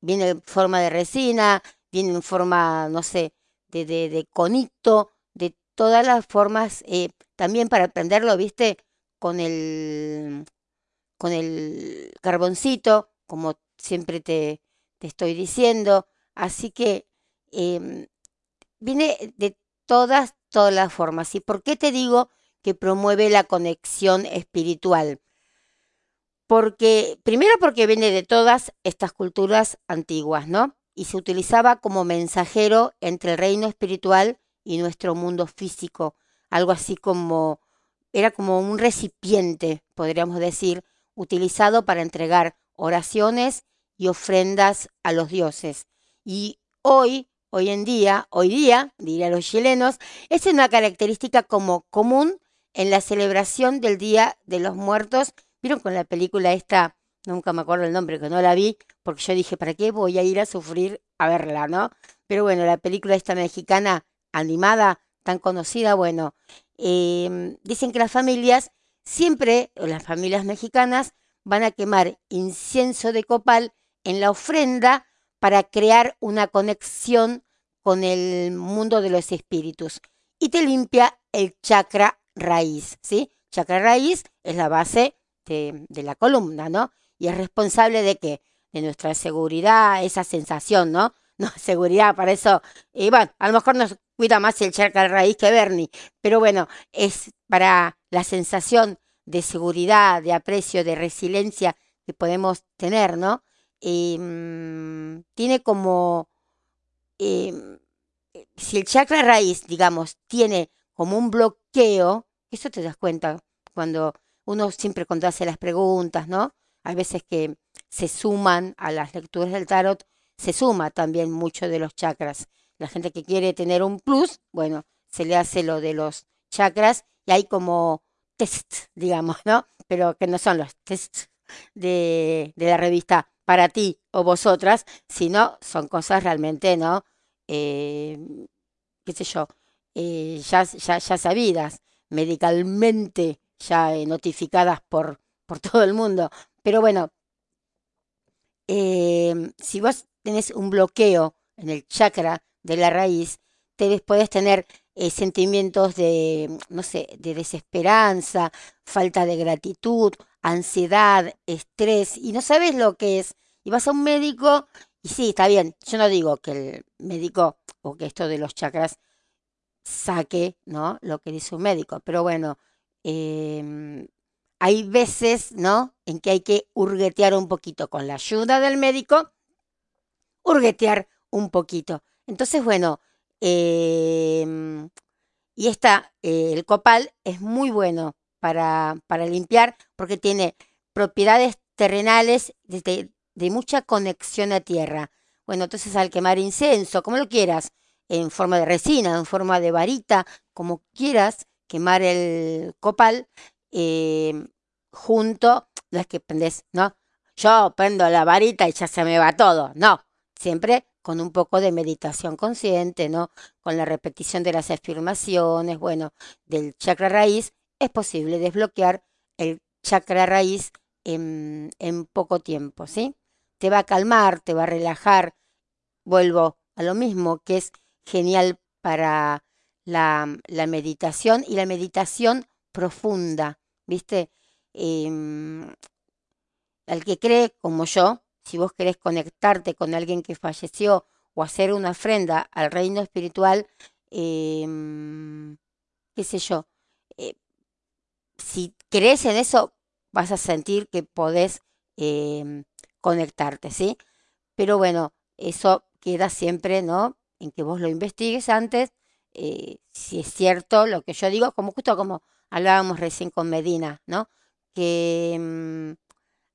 viene en forma de resina, viene en forma, no sé, de, de, de conito, de todas las formas, eh, también para prenderlo, ¿viste? Con el, con el carboncito, como siempre te, te estoy diciendo. Así que em, viene de todas, todas las formas. ¿Y por qué te digo que promueve la conexión espiritual? Porque, primero porque viene de todas estas culturas antiguas, ¿no? Y se utilizaba como mensajero entre el reino espiritual y nuestro mundo físico. Algo así como, era como un recipiente, podríamos decir, utilizado para entregar oraciones y ofrendas a los dioses. Y hoy, hoy en día, hoy día, dirían los chilenos, es una característica como común en la celebración del Día de los Muertos. ¿Vieron con la película esta? Nunca me acuerdo el nombre, que no la vi, porque yo dije, ¿para qué voy a ir a sufrir a verla, no? Pero bueno, la película esta mexicana animada, tan conocida, bueno, em, dicen que las familias siempre, o las familias mexicanas, van a quemar incienso de copal en la ofrenda para crear una conexión con el mundo de los espíritus y te limpia el chakra raíz, ¿sí? Chakra raíz es la base de, la columna, ¿no? Y es responsable de qué? De nuestra seguridad, esa sensación, ¿no? No, seguridad, para eso, y bueno, a lo mejor nos cuida más el chakra raíz que Bernie, pero bueno, es para la sensación de seguridad, de aprecio, de resiliencia que podemos tener, ¿no? Em, tiene como, em, si el chakra raíz, digamos, tiene como un bloqueo, eso te das cuenta cuando uno siempre cuando hace las preguntas, ¿no? Hay veces que se suman a las lecturas del tarot, se suma también mucho de los chakras. La gente que quiere tener un plus, bueno, se le hace lo de los chakras y hay como test, digamos, ¿no? Pero que no son los tests de, de la revista para ti o vosotras, sino son cosas realmente, ¿no? Eh, qué sé yo, eh, ya, ya, ya, sabidas, medicalmente ya eh, notificadas por, por todo el mundo. Pero bueno, si vos tenés un bloqueo en el chakra de la raíz, te puedes tener eh, sentimientos de, no sé, de desesperanza, falta de gratitud, ansiedad, estrés, y no sabes lo que es. Y vas a un médico, y sí, está bien, yo no digo que el médico o que esto de los chakras saque, ¿no? Lo que dice un médico, pero bueno, eh, hay veces, ¿no? En que hay que hurguetear un poquito con la ayuda del médico, hurguetear un poquito. Entonces, bueno, eh, y esta, eh, el copal es muy bueno para, para limpiar porque tiene propiedades terrenales de, de mucha conexión a tierra. Bueno, entonces al quemar incenso, como lo quieras, en forma de resina, en forma de varita, como quieras quemar el copal, eh, junto, no es que prendes, ¿no? Yo prendo la varita y ya se me va todo, no, siempre con un poco de meditación consciente, ¿no? Con la repetición de las afirmaciones, bueno, del chakra raíz, es posible desbloquear el chakra raíz en, poco tiempo, ¿sí? Te va a calmar, te va a relajar. Vuelvo a lo mismo, que es genial para la, meditación y la meditación profunda, ¿viste? Eh, al que cree como yo, si vos querés conectarte con alguien que falleció o hacer una ofrenda al reino espiritual, eh, qué sé yo, eh, si crees en eso, vas a sentir que podés eh, conectarte, ¿sí? Pero bueno, eso queda siempre, ¿no? En que vos lo investigues antes, eh, si es cierto lo que yo digo, como justo como hablábamos recién con Medina, ¿no? Que mm,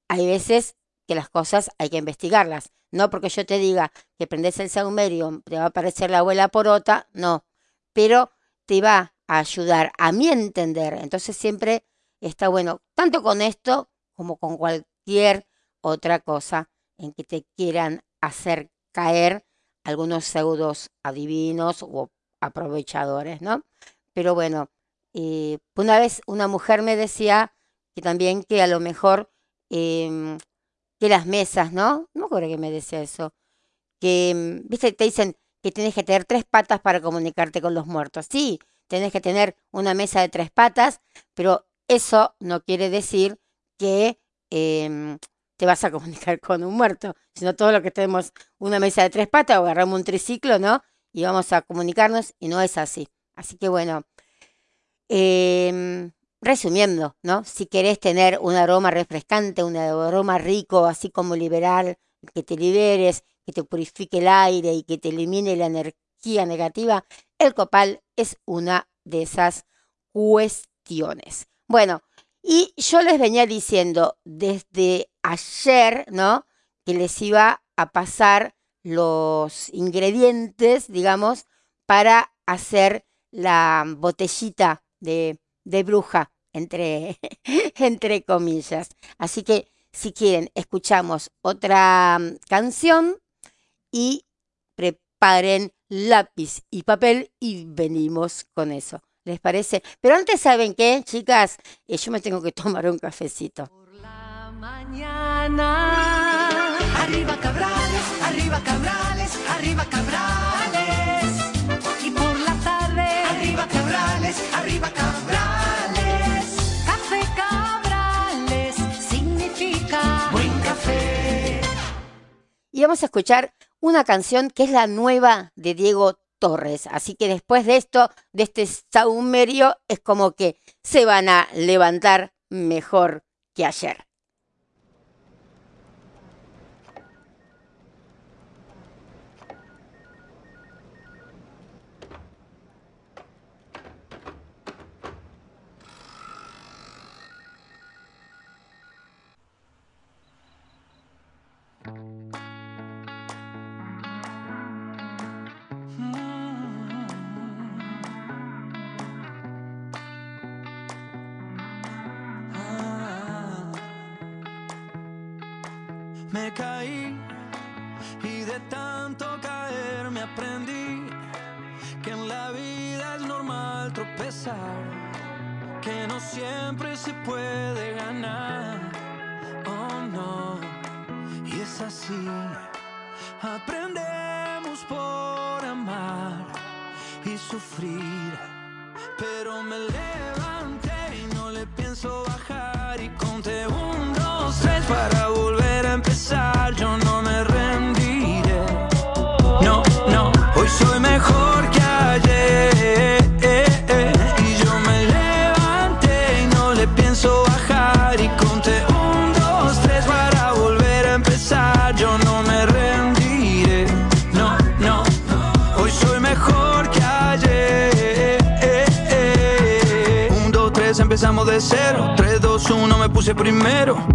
hay veces que las cosas hay que investigarlas. No porque yo te diga que prendes el saumerio, te va a aparecer la abuela porota, no. Pero te va a ayudar a mí entender. Entonces siempre está bueno, tanto con esto como con cualquier otra cosa en que te quieran hacer caer algunos pseudos adivinos o aprovechadores, ¿no? Pero bueno, eh, una vez una mujer me decía que también que a lo mejor eh, que las mesas, ¿no? No me acuerdo que me decía eso. Que, mm, viste, te dicen que tienes que tener tres patas para comunicarte con los muertos. Sí, tenés que tener una mesa de tres patas, pero eso no quiere decir que eh, te vas a comunicar con un muerto, sino todo lo que tenemos una mesa de tres patas o agarramos un triciclo, ¿no? Y vamos a comunicarnos y no es así. Así que bueno, eh, resumiendo, ¿no? Si querés tener un aroma refrescante, un aroma rico, así como liberal, que te liberes, que te purifique el aire y que te elimine la energía negativa, el copal es una de esas cuestiones. Bueno, y yo les venía diciendo desde ayer, ¿no? Que les iba a pasar los ingredientes, digamos, para hacer la botellita de, de bruja, entre, entre comillas. Así que si quieren, escuchamos otra mm, canción y preparen lápiz y papel y venimos con eso. ¿Les parece? Pero antes, ¿saben qué, chicas? Eh, yo me tengo que tomar un cafecito. Por la Mañana. Arriba Cabrales, arriba Cabrales, arriba Cabrales. Y vamos a escuchar una canción que es la nueva de Diego Torres. Así que después de esto, de este saumerio, es como que se van a levantar mejor que ayer. Caí y de tanto caer me aprendí que en la vida es normal tropezar, que no siempre se puede ganar. Oh no, y es así. Aprendemos por amar y sufrir, pero me levanté y no le pienso bajar y conté un, tres para volver a empezar. Yo no me rendiré. No, no, hoy soy mejor que ayer. Y yo me levanté y no le pienso bajar y conté un, dos, tres para volver a empezar. Yo no me rendiré. No, no, hoy soy mejor que ayer. Un, dos, tres, empezamos de cero. Tres, dos, uno, me puse primero.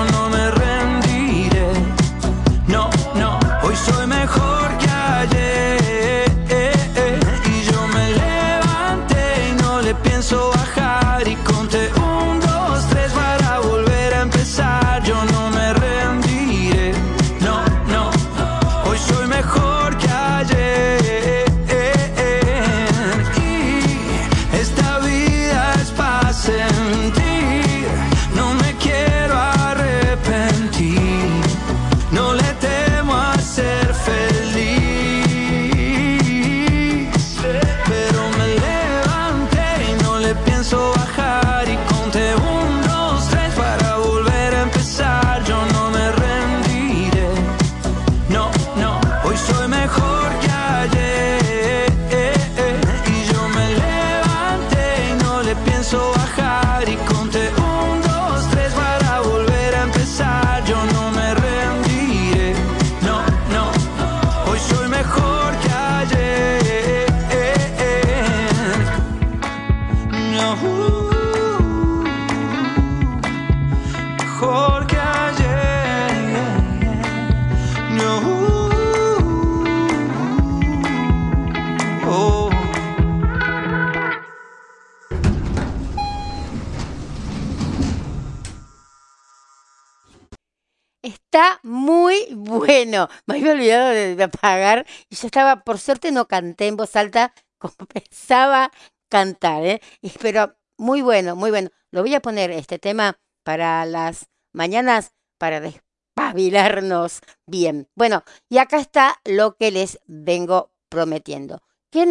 había olvidado de, apagar y yo estaba, por suerte no canté en voz alta como pensaba cantar, ¿eh? Pero muy bueno, muy bueno. Lo voy a poner este tema para las mañanas para despabilarnos bien. Bueno, y acá está lo que les vengo prometiendo. ¿Qué,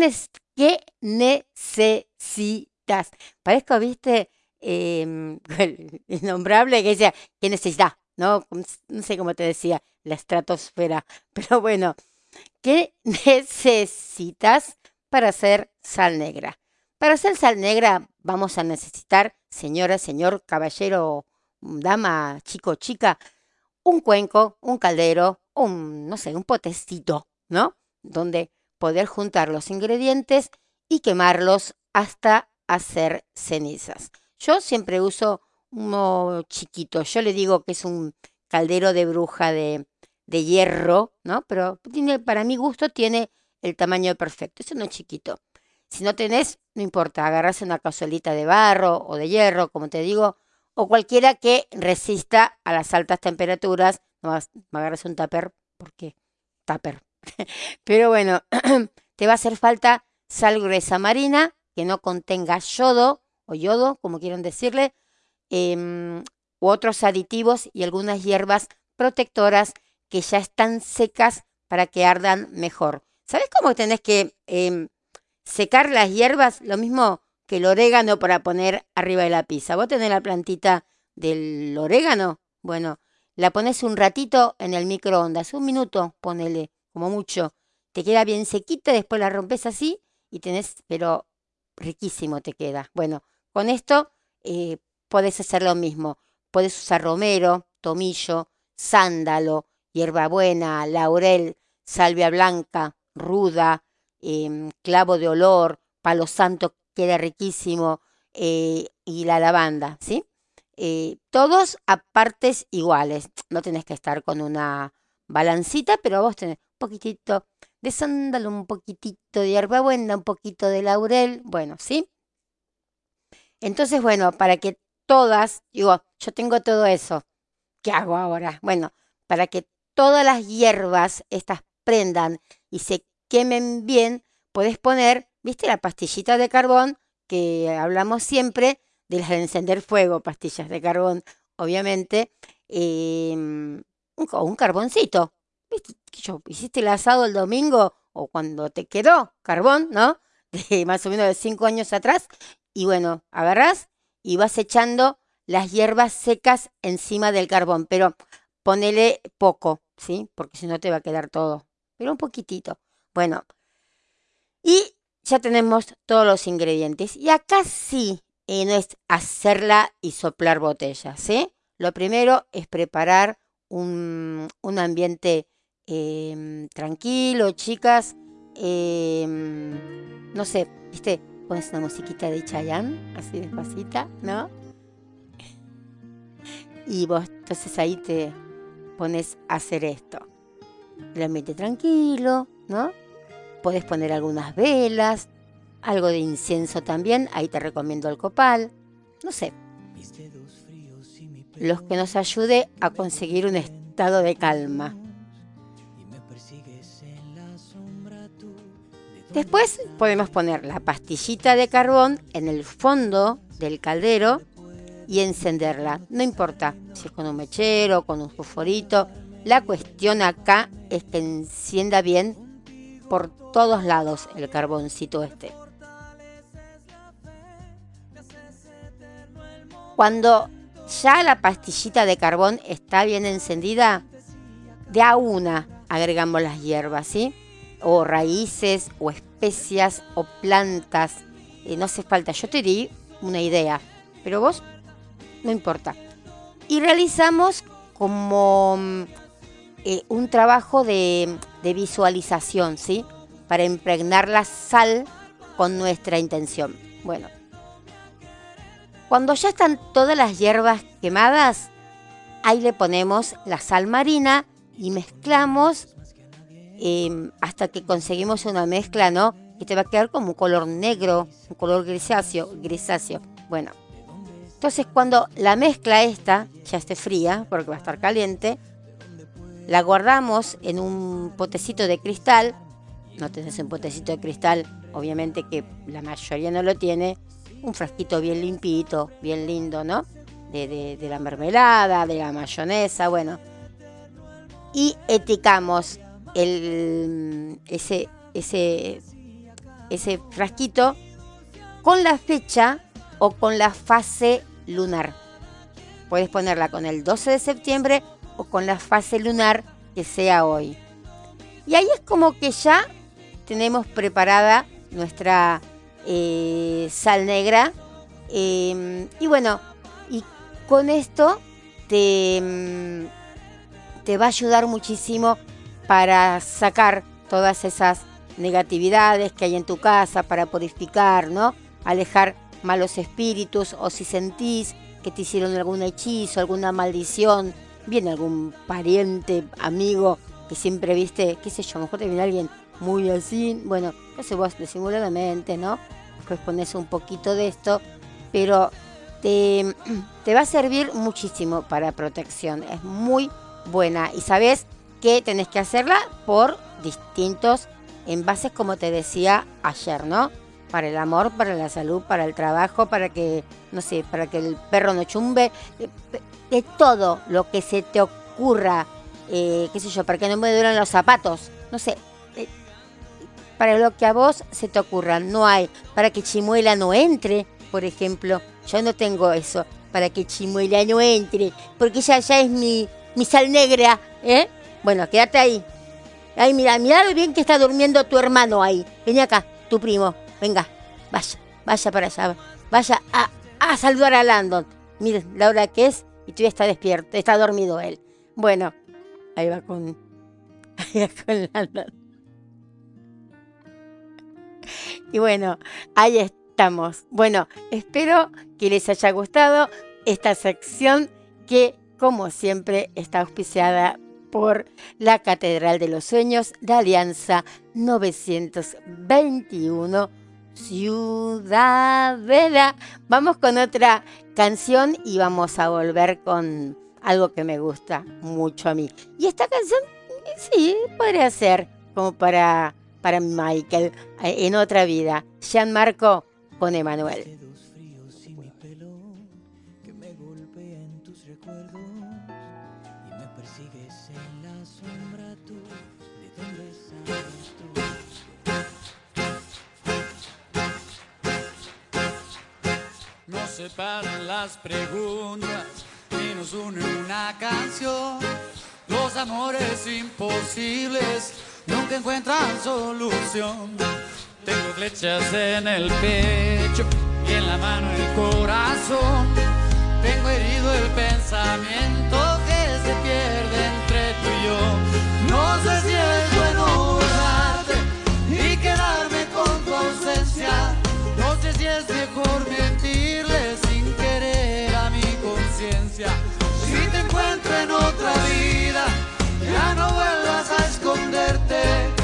qué necesitas? Parezco, viste, Em, el innombrable que decía, ¿qué necesitas? ¿No? No sé cómo te decía, la estratosfera. Pero bueno, ¿qué necesitas para hacer sal negra? Para hacer sal negra vamos a necesitar, señora, señor, caballero, dama, chico, chica, un cuenco, un caldero, un, no sé, un potecito, ¿no? Donde poder juntar los ingredientes y quemarlos hasta hacer cenizas. Yo siempre uso uno chiquito, yo le digo que es un caldero de bruja de, de hierro, ¿no? Pero tiene, para mi gusto tiene el tamaño perfecto. Eso no es chiquito. Si no tenés, no importa, agarras una cazuelita de barro o de hierro, como te digo, o cualquiera que resista a las altas temperaturas. No agarras un tupper, porque tupper. Pero bueno, te va a hacer falta sal gruesa marina que no contenga yodo o yodo, como quieran decirle, em, u otros aditivos y algunas hierbas protectoras que ya están secas para que ardan mejor. ¿Sabes cómo tenés que em, secar las hierbas? Lo mismo que el orégano para poner arriba de la pizza. Vos tenés la plantita del orégano. Bueno, la pones un ratito en el microondas, un minuto, ponele, como mucho. Te queda bien sequita, después la rompes así y tenés, pero riquísimo te queda. Bueno, con esto eh, podés hacer lo mismo. Podés usar romero, tomillo, sándalo, hierbabuena, laurel, salvia blanca, ruda, em, clavo de olor, palo santo, queda riquísimo, eh, y la lavanda, ¿sí? Eh, todos a partes iguales. No tenés que estar con una balancita, pero vos tenés un poquitito de sándalo, un poquitito de hierbabuena, un poquito de laurel, bueno, ¿sí? Entonces, bueno, para que todas, digo, yo tengo todo eso, ¿qué hago ahora? Bueno, para que todas las hierbas estas prendan y se quemen bien, puedes poner, ¿viste la pastillita de carbón que hablamos siempre de las de encender fuego, pastillas de carbón, obviamente, em, un, carboncito. ¿Viste? Yo, hiciste el asado el domingo o cuando te quedó carbón, ¿no? De más o menos de cinco años atrás. Y bueno, agarras y vas echando las hierbas secas encima del carbón, pero ponele poco, ¿sí? Porque si no te va a quedar todo, pero un poquitito. Bueno, y ya tenemos todos los ingredientes. Y acá sí eh, no es hacerla y soplar botellas, ¿sí? Lo primero es preparar un, un ambiente em, tranquilo, chicas. Em, no sé, ¿viste? Pones una musiquita de Chayanne, así despacita, ¿no? Y vos entonces ahí te pones a hacer esto. El ambiente tranquilo, ¿no? Podés poner algunas velas, algo de incienso también, ahí te recomiendo el copal, no sé. Los que nos ayude a conseguir un estado de calma. Después podemos poner la pastillita de carbón en el fondo del caldero y encenderla. No importa si es con un mechero, con un fosforito. La cuestión acá es que encienda bien por todos lados el carboncito este. Cuando ya la pastillita de carbón está bien encendida, de a una agregamos las hierbas, ¿sí? O raíces, o especias, o plantas. Eh, no hace falta, yo te di una idea, pero vos no importa. Y realizamos como mm, eh, un trabajo de, visualización, ¿sí? Para impregnar la sal con nuestra intención. Bueno, cuando ya están todas las hierbas quemadas, ahí le ponemos la sal marina y mezclamos em, hasta que conseguimos una mezcla, ¿no? Que te va a quedar como un color negro, un color grisáceo, grisáceo. Bueno, entonces cuando la mezcla esta ya esté fría, porque va a estar caliente, la guardamos en un potecito de cristal. No tenés un potecito de cristal, obviamente que la mayoría no lo tiene. Un frasquito bien limpito, bien lindo, ¿no? De, la mermelada, de la mayonesa, bueno. Y eticamos ese, ese, ese frasquito con la fecha o con la fase lunar. Puedes ponerla con el 12 de septiembre con la fase lunar que sea hoy. Y ahí es como que ya tenemos preparada nuestra eh, sal negra. Em, y bueno, y con esto te, mm, te va a ayudar muchísimo para sacar todas esas negatividades que hay en tu casa, para purificar, ¿no? Alejar malos espíritus o si sentís que te hicieron algún hechizo, alguna maldición, viene algún pariente, amigo, que siempre viste, qué sé yo, mejor te viene alguien muy así, bueno, sé vos disimuladamente, ¿no? Pues pones un poquito de esto, pero te, te va a servir muchísimo para protección, es muy buena y sabes que tenés que hacerla por distintos envases, como te decía ayer, ¿no? Para el amor, para la salud, para el trabajo, para que, no sé, para que el perro no chumbe, de, todo lo que se te ocurra, eh, qué sé yo, para que no me duelen los zapatos, no sé, eh, para lo que a vos se te ocurra, no hay, para que Chimuela no entre, por ejemplo, yo no tengo eso, para que Chimuela no entre, porque ella ya es mi, mi sal negra, ¿eh? Bueno, quédate ahí. Ay, mira, mira lo bien que está durmiendo tu hermano ahí. Vení acá, tu primo. Venga, vaya, vaya para allá. Vaya a, a saludar a Landon. Miren la hora que es y ya está despierto, está dormido él. Bueno, ahí va con, ahí va con Landon. Y bueno, ahí estamos. Bueno, espero que les haya gustado esta sección que, como siempre, está auspiciada por la Catedral de los Sueños de Alianza 921 Ciudadela. Vamos con otra canción y vamos a volver con algo que me gusta mucho a mí. Y esta canción, sí, podría ser como para, para Michael en otra vida. Gianmarco con Emanuel. Separan las preguntas y nos une una canción. Los amores imposibles nunca encuentran solución. Tengo flechas en el pecho y en la mano el corazón. Tengo herido el pensamiento que se pierde entre tú y yo. No sé si es bueno borrarte y quedarme con tu ausencia. No sé si es mejor mentirle Si te encuentro en otra vida, ya no vuelvas a esconderte.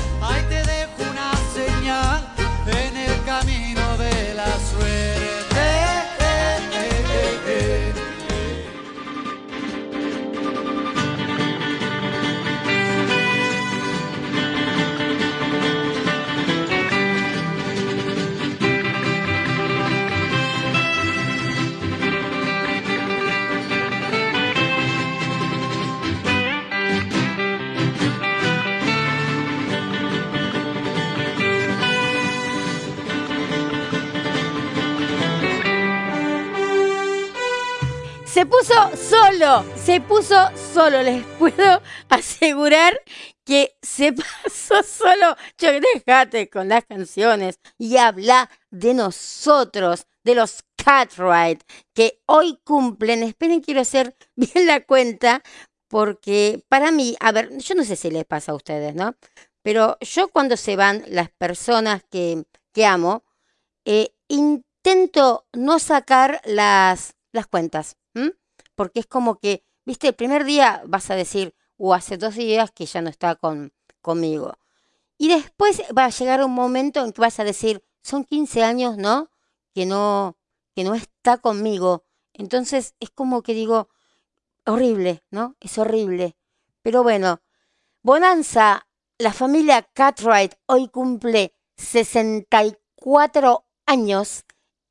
Se puso solo, se puso solo, les puedo asegurar que se pasó solo. Yo dejate con las canciones y habla de nosotros, de los Catright, que hoy cumplen. Esperen, quiero hacer bien la cuenta, porque para mí, a ver, yo no sé si les pasa a ustedes, ¿no? Pero yo cuando se van las personas que, que amo, eh, intento no sacar las, las cuentas. Porque es como que, viste, el primer día vas a decir, o hace dos días que ya no está con, conmigo. Y después va a llegar un momento en que vas a decir, son 15 años, ¿no? Que no, que no está conmigo. Entonces es como que digo, horrible, ¿no? Es horrible. Pero bueno, Bonanza, la familia Cartwright hoy cumple 64 años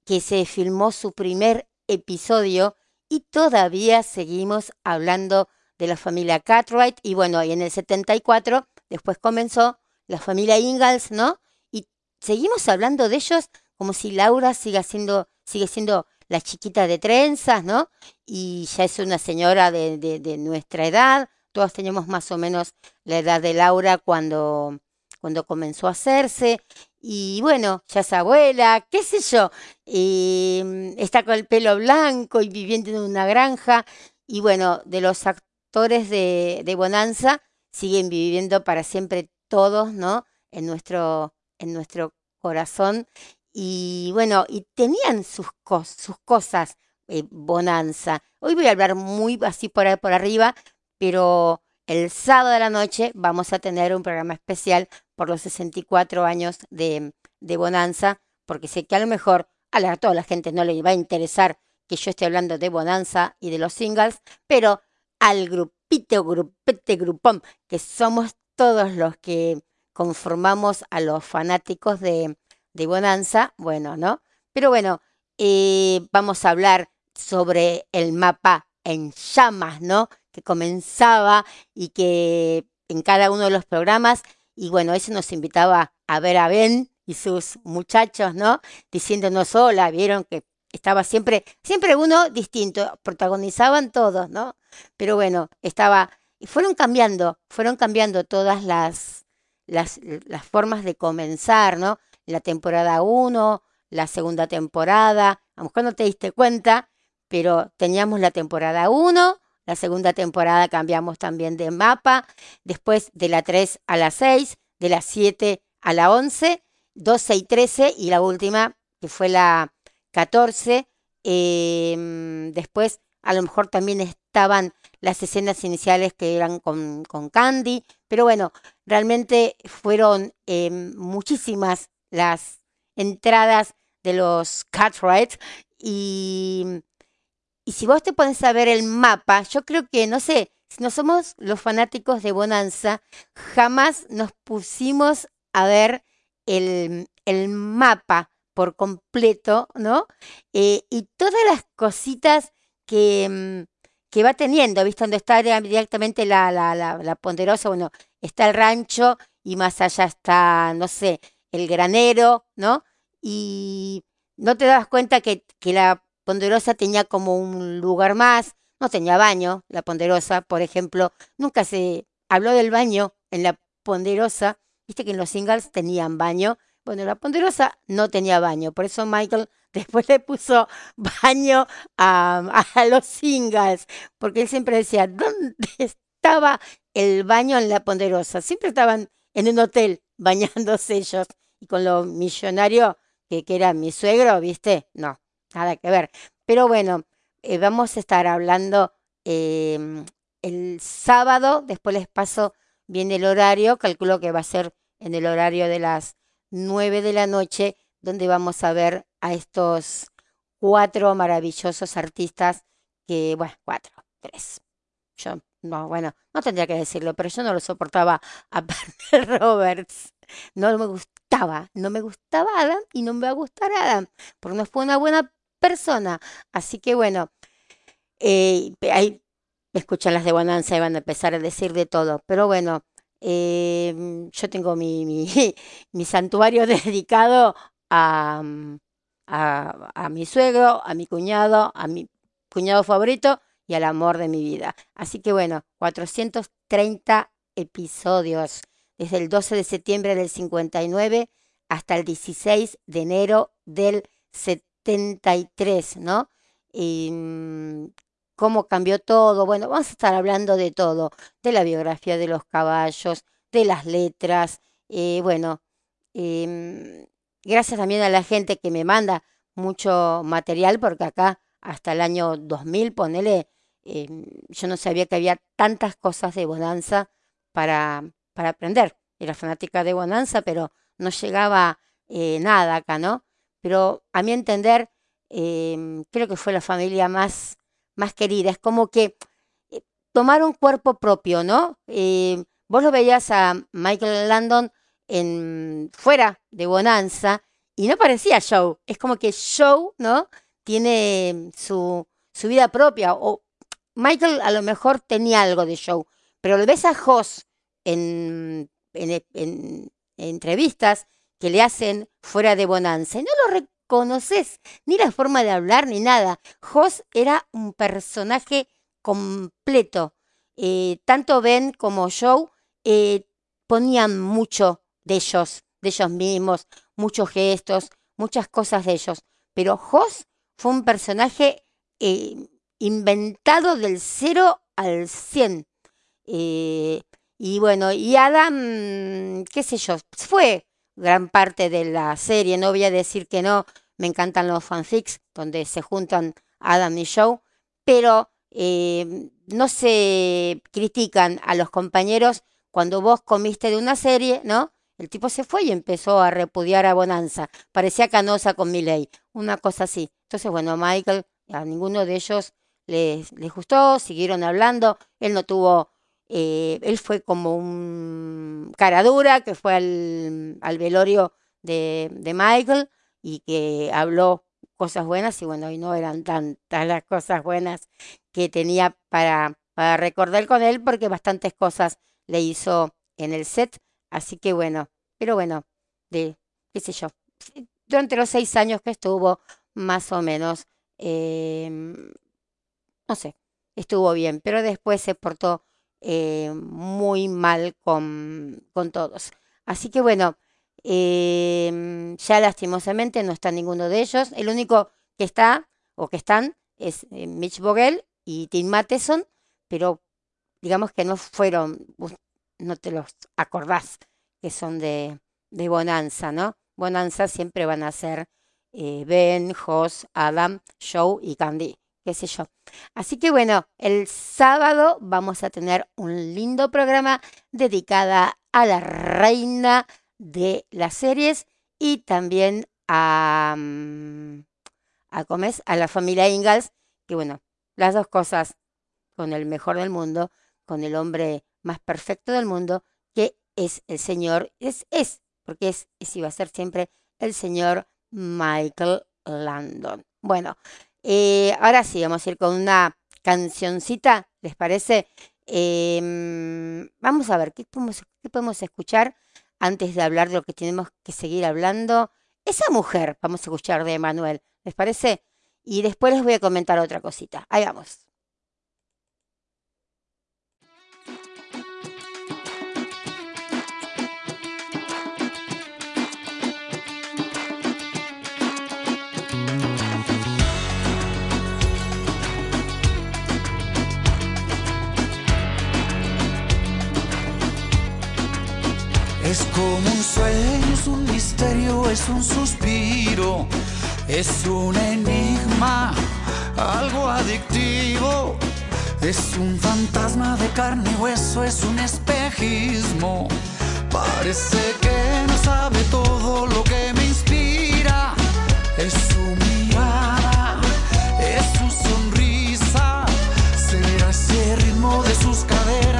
que se filmó su primer episodio y todavía seguimos hablando de la familia Cartwright y bueno, y en el 74 después comenzó la familia Ingalls, ¿no? Y seguimos hablando de ellos como si Laura siga siendo, sigue siendo la chiquita de trenzas, ¿no? Y ya es una señora de, de, de nuestra edad, todos tenemos más o menos la edad de Laura cuando, cuando comenzó a hacerse. Y bueno, ya es abuela, qué sé yo, eh, está con el pelo blanco y viviendo en una granja. Y bueno, de los actores de, Bonanza siguen viviendo para siempre todos, ¿no? En nuestro, en nuestro corazón. Y bueno, y tenían sus, sus cosas, eh, Bonanza. Hoy voy a hablar muy así por, por arriba, pero el sábado de la noche vamos a tener un programa especial por los 64 años de, de Bonanza, porque sé que a lo mejor a, la- a toda la gente no le va a interesar que yo esté hablando de Bonanza y de los singles, pero al grupito, grupete, grupón, que somos todos los que conformamos a los fanáticos de, de Bonanza, bueno, ¿no? Pero bueno, eh, vamos a hablar sobre el mapa en llamas, ¿no? Que comenzaba y que en cada uno de los programas, y bueno, eso nos invitaba a ver a Ben y sus muchachos, ¿no? Diciéndonos hola, vieron que estaba siempre, siempre uno distinto, protagonizaban todos, ¿no? Pero bueno, estaba, y fueron cambiando, fueron cambiando todas las, las, las formas de comenzar, ¿no? La temporada 1, la segunda temporada, a lo mejor no te diste cuenta, pero teníamos la temporada 1, la segunda temporada cambiamos también de mapa, después de la 3 a la 6, de la 7 a la 11, 12 y 13 y la última, que fue la 14. eh, después a lo mejor también estaban las escenas iniciales que eran con, con Candy, pero bueno, realmente fueron eh, muchísimas las entradas de los Cartwright y, y si vos te pones a ver el mapa, yo creo que, no sé, si no somos los fanáticos de Bonanza, jamás nos pusimos a ver el, el mapa por completo, ¿no? Eh, y todas las cositas que, mm, que va teniendo, ¿viste? Donde está directamente la, la, la, la ponderosa, bueno, está el rancho y más allá está, no sé, el granero, ¿no? Y no te das cuenta que, que la ponderosa tenía como un lugar más, no tenía baño, la ponderosa, por ejemplo, nunca se habló del baño en la ponderosa, viste que en los singles tenían baño, bueno, la ponderosa no tenía baño, por eso Michael después le puso baño a, los singles, porque él siempre decía, ¿dónde estaba el baño en la ponderosa? Siempre estaban en un hotel bañándose ellos, y con lo millonario que, que era mi suegro, ¿viste? No, nada que ver. Pero bueno, eh, vamos a estar hablando em, el sábado, después les paso bien el horario, calculo que va a ser en el horario de las 9 de la noche, donde vamos a ver a estos cuatro maravillosos artistas que, bueno, cuatro, tres. Yo, no, bueno, no tendría que decirlo, pero yo no lo soportaba a Parker Roberts. No me gustaba, no me gustaba Adam y no me va a gustar Adam, porque no fue una buena persona. Así que bueno, eh, ahí escuchan las de Bonanza y van a empezar a decir de todo. Pero bueno, eh, yo tengo mi, mi, santuario dedicado a, mm, a, a mi suegro, a mi cuñado, a mi cuñado favorito y al amor de mi vida. Así que bueno, 430 episodios desde el 12 de septiembre del 59 hasta el 16 de enero del 73, ¿no? Y, mm, cómo cambió todo. Bueno, vamos a estar hablando de todo, de la biografía de los caballos, de las letras. eh, bueno, em, gracias también a la gente que me manda mucho material, porque acá hasta el año 2000, ponele, em, yo no sabía que había tantas cosas de Bonanza para, para aprender. Era fanática de Bonanza, pero no llegaba eh, nada acá, ¿no? Pero a mi entender, em, creo que fue la familia más, más querida. Es como que eh, tomaron cuerpo propio, ¿no? Eh, vos lo veías a Michael Landon en, fuera de Bonanza y no parecía show. Es como que show, ¿no? Tiene su, su vida propia. O Michael a lo mejor tenía algo de show, pero lo ves a en, en- en entrevistas que le hacen fuera de Bonanza no lo reconoces, ni la forma de hablar ni nada. Hoss era un personaje completo. Eh, tanto Ben como Joe eh, ponían mucho de ellos, de ellos mismos, muchos gestos, muchas cosas de ellos. Pero Hoss fue un personaje eh, inventado del 0 al 100. Eh, y bueno, y Adam, qué sé yo, fue gran parte de la serie, no voy a decir que no, me encantan los fanfics donde se juntan Adam y Joe, pero eh, no se critican a los compañeros cuando vos comiste de una serie, ¿no? El tipo se fue y empezó a repudiar a Bonanza. Parecía canosa con Miley, una cosa así. Entonces, bueno, Michael, a ninguno de ellos les, les gustó, siguieron hablando. Él no tuvo, eh, él fue como un cara dura que fue al, al velorio de, de Michael y que habló cosas buenas y bueno, y no eran tantas las cosas buenas que tenía para, para recordar con él porque bastantes cosas le hizo en el set. Así que bueno, pero bueno, de, qué sé yo, durante los seis años que estuvo, más o menos, em, no sé, estuvo bien, pero después se portó eh, muy mal con, con todos. Así que bueno, em, ya lastimosamente no está ninguno de ellos. El único que está o que están es eh, Mitch Vogel y Tim Matheson, pero digamos que no fueron, no te los acordás que son de, de Bonanza, ¿no? Bonanza siempre van a ser eh, Ben, Hoss, Adam, Joe y Candy, qué sé yo. Así que bueno, el sábado vamos a tener un lindo programa dedicada a la reina de las series y también a, mm, a, ¿cómo es? a la familia Ingalls, que bueno, las dos cosas con el mejor del mundo, con el hombre más perfecto del mundo, que es el señor, es, es, porque es, es y va a ser siempre el señor Michael Landon. Bueno, eh, ahora sí, vamos a ir con una cancioncita, ¿les parece? Em, vamos a ver, ¿qué podemos, ¿qué podemos escuchar antes de hablar de lo que tenemos que seguir hablando? Esa mujer, vamos a escuchar de Emanuel, ¿les parece? Y después les voy a comentar otra cosita. Ahí vamos. Es como un sueño, es un misterio, es un suspiro, es un enigma, algo adictivo. Es un fantasma de carne y hueso, es un espejismo. Parece que no sabe todo lo que me inspira. Es su mirada, es su sonrisa. Será ese ritmo de sus caderas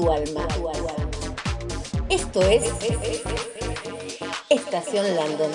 tu alma. Esto es Estación Landon.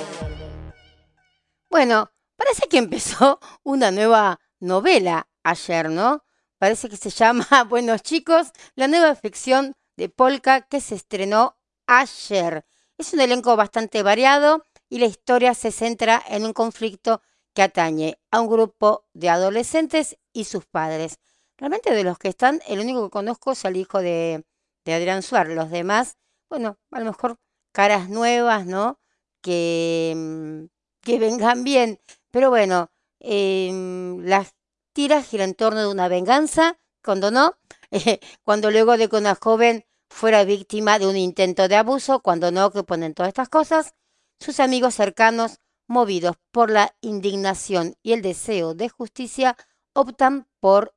Bueno, parece que empezó una nueva novela ayer, ¿no? Parece que se llama Buenos chicos, la nueva ficción de Polka que se estrenó ayer. Es un elenco bastante variado y la historia se centra en un conflicto que atañe a un grupo de adolescentes y sus padres. Realmente de los que están, el único que conozco es el hijo de, de Adrián Suárez. Los demás, bueno, a lo mejor caras nuevas, ¿no? Que, mm, que vengan bien. Pero bueno, em, las tiras giran en torno de una venganza, cuando no, cuando luego de que una joven fuera víctima de un intento de abuso, cuando no, que ponen todas estas cosas, sus amigos cercanos, movidos por la indignación y el deseo de justicia, optan por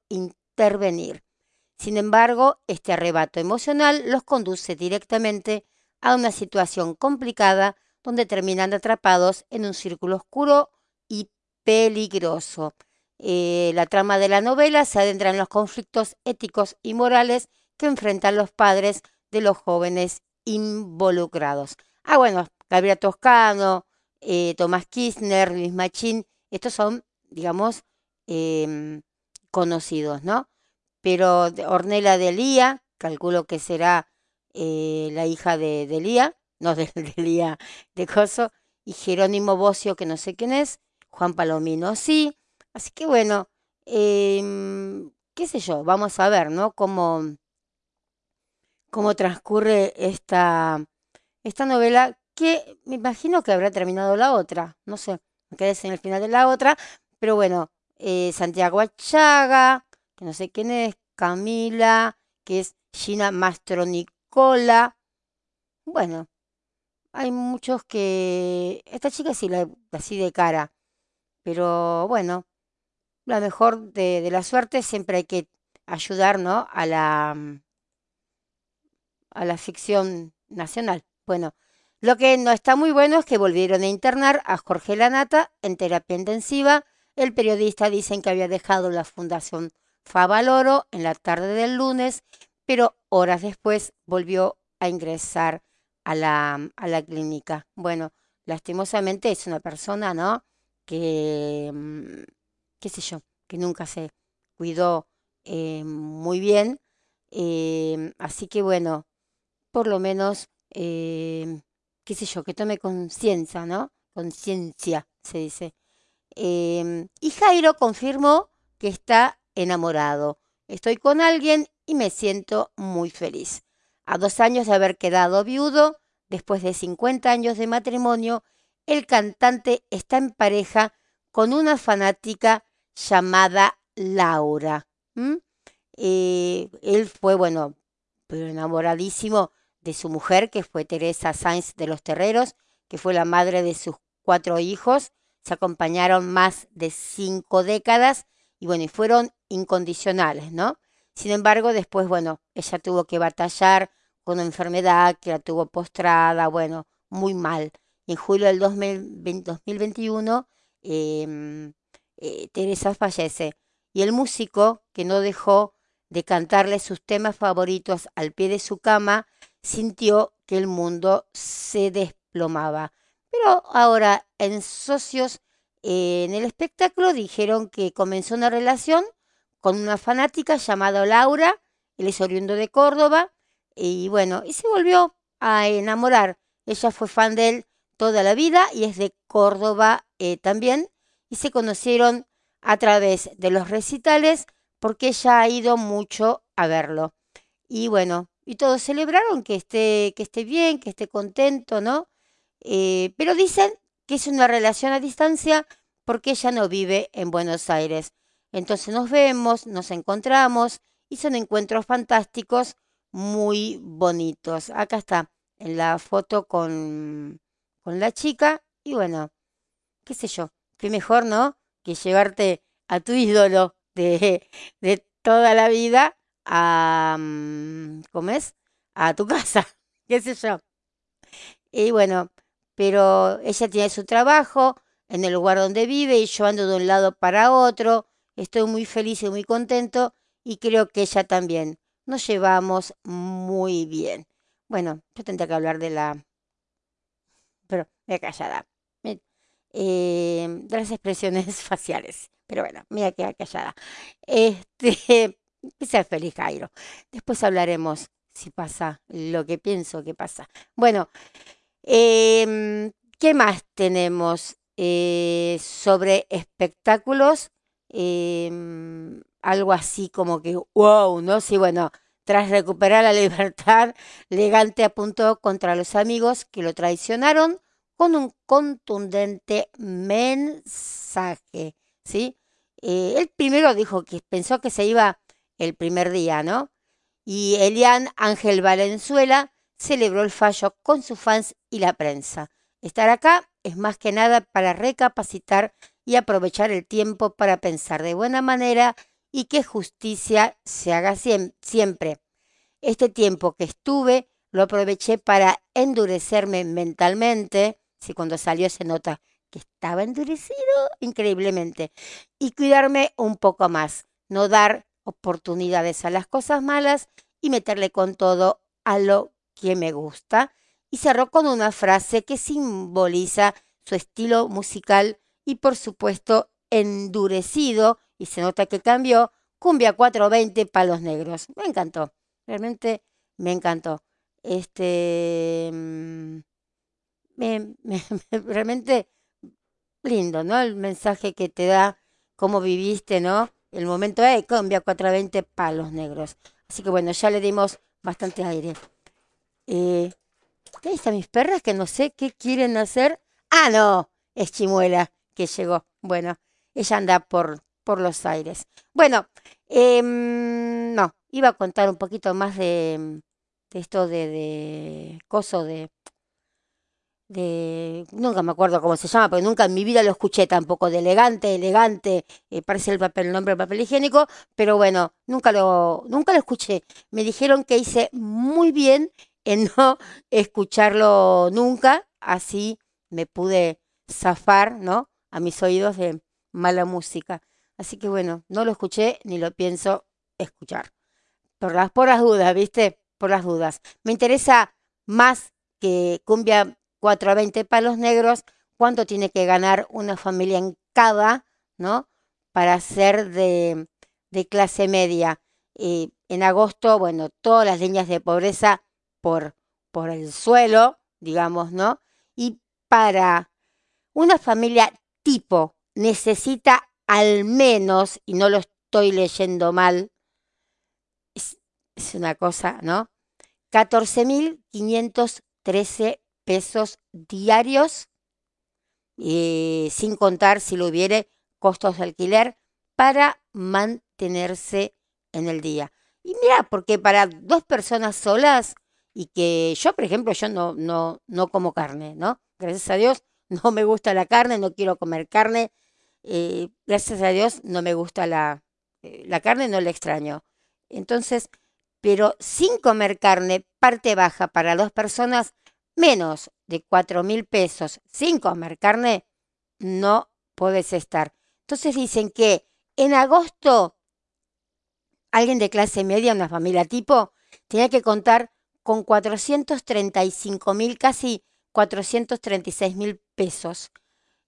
intervenir. Sin embargo, este arrebato emocional los conduce directamente a una situación complicada donde terminan atrapados en un círculo oscuro y peligroso. Eh, la trama de la novela se adentra en los conflictos éticos y morales que enfrentan los padres de los jóvenes involucrados. Ah, bueno, Gabriela Toscano, eh, Tomás Kirchner, Luis Machín, estos son, digamos, em, conocidos, ¿no? Pero Ornella de Lía, calculo que será eh, la hija de, de Lía, no de, de Lía de Coso, y Jerónimo Bocio, que no sé quién es, Juan Palomino sí. Así que bueno, em, qué sé yo, vamos a ver, ¿no? Cómo, cómo transcurre esta, esta novela que me imagino que habrá terminado la otra, no sé, me quedé en el final de la otra, pero bueno, eh, Santiago Achaga, que no sé quién es, Camila, que es Gina Mastronicola, bueno, hay muchos que, esta chica sí la así de cara, pero bueno, la mejor de, la suerte siempre hay que ayudar. A la, a la ficción nacional. Bueno, lo que no está muy bueno es que volvieron a internar a Jorge Lanata en terapia intensiva. El periodista dicen que había dejado la Fundación Favaloro en la tarde del lunes, pero horas después volvió a ingresar a la, a la clínica. Bueno, lastimosamente es una persona, ¿no? Que, mm, qué sé yo, que nunca se cuidó eh, muy bien. Eh, así que bueno, por lo menos eh, qué sé yo, que tome conciencia, ¿no? Conciencia, se dice. Em, y Jairo confirmó que está enamorado. Estoy con alguien y me siento muy feliz. A dos años de haber quedado viudo, después de 50 años de matrimonio, el cantante está en pareja con una fanática llamada Laura. Eh, él fue, bueno, pero enamoradísimo de su mujer, que fue Teresa Sainz de los Terreros, que fue la madre de sus cuatro hijos. Se acompañaron más de cinco décadas y bueno, y fueron incondicionales, ¿no? Sin embargo, después, bueno, ella tuvo que batallar con una enfermedad que la tuvo postrada, bueno, muy mal. en julio del 2021, em, eh, Teresa fallece y el músico que no dejó de cantarle sus temas favoritos al pie de su cama sintió que el mundo se desplomaba. Pero ahora en socios en el espectáculo dijeron que comenzó una relación con una fanática llamada Laura, él es oriundo de Córdoba, y bueno, y se volvió a enamorar. Ella fue fan de él toda la vida y es de Córdoba eh, también, y se conocieron a través de los recitales porque ella ha ido mucho a verlo. Y bueno, y todos celebraron que esté, que esté bien, que esté contento, ¿no? Eh, pero dicen que es una relación a distancia porque ella no vive en Buenos Aires. Entonces nos vemos, nos encontramos y son encuentros fantásticos, muy bonitos. Acá está, en la foto con, con la chica y bueno, qué sé yo, qué mejor, ¿no? Que llevarte a tu ídolo de, de toda la vida a, mm, ¿cómo es? A tu casa, qué sé yo. Y bueno, pero ella tiene su trabajo en el lugar donde vive y yo ando de un lado para otro. Estoy muy feliz y muy contento y creo que ella también. Nos llevamos muy bien. Bueno, yo tendría que hablar de la... Pero me callada. Eh, de las expresiones faciales. Pero bueno, me voy a quedar callada. Este, sea feliz, Jairo. Después hablaremos si pasa lo que pienso que pasa. Bueno, em, ¿qué más tenemos eh, sobre espectáculos? Em, algo así como que, wow, ¿no? Sí, bueno, tras recuperar la libertad, Legante apuntó contra los amigos que lo traicionaron con un contundente mensaje, ¿sí? Eh, primero dijo que pensó que se iba el primer día, ¿no? Y Elian Ángel Valenzuela celebró el fallo con sus fans y la prensa. Estar acá es más que nada para recapacitar y aprovechar el tiempo para pensar de buena manera y que justicia se haga siem- siempre. Este tiempo que estuve lo aproveché para endurecerme mentalmente, si cuando salió se nota que estaba endurecido increíblemente, y cuidarme un poco más, no dar oportunidades a las cosas malas y meterle con todo a lo que me gusta. Y cerró con una frase que simboliza su estilo musical y por supuesto endurecido, y se nota que cambió, cumbia 420 palos negros. Me encantó, realmente me encantó. Este, mm, me- me- me- realmente lindo, ¿no? El mensaje que te da, cómo viviste, ¿no? El momento de cumbia 420 palos negros. Así que bueno, ya le dimos bastante aire. Eh, están mis perras que no sé qué quieren hacer. Ah, no, es Chimuela que llegó. Bueno, ella anda por, por los aires. Bueno, em, no, iba a contar un poquito más de, esto de, de coso de, de, nunca me acuerdo cómo se llama, porque nunca en mi vida lo escuché tampoco, de elegante, elegante, eh, parece el papel, el nombre del papel higiénico, pero bueno, nunca lo, nunca lo escuché. Me dijeron que hice muy bien en no escucharlo nunca, así me pude zafar, ¿no? A mis oídos de mala música. Así que bueno, no lo escuché ni lo pienso escuchar. Por las, por las dudas, ¿viste? Por las dudas. Me interesa más que cumbia 4 a 20 palos negros, cuánto tiene que ganar una familia en cada, ¿no? Para ser de, de clase media. Eh, en agosto, bueno, todas las líneas de pobreza por, el suelo, digamos, ¿no? Y para una familia tipo necesita al menos, y no lo estoy leyendo mal, es, es una cosa, ¿no? 14.513 pesos diarios, eh, sin contar si lo hubiere costos de alquiler, para mantenerse en el día. Y mira, porque para dos personas solas, y que yo, por ejemplo, yo no, no, no como carne, ¿no? Gracias a Dios no me gusta la carne, no quiero comer carne. eh, gracias a Dios no me gusta la, eh, la carne, no la extraño. Entonces, pero sin comer carne, parte baja para dos personas, menos de cuatro mil pesos sin comer carne, no puedes estar. Entonces dicen que en agosto alguien de clase media, una familia tipo, tenía que contar con 435 mil, casi 436 mil pesos.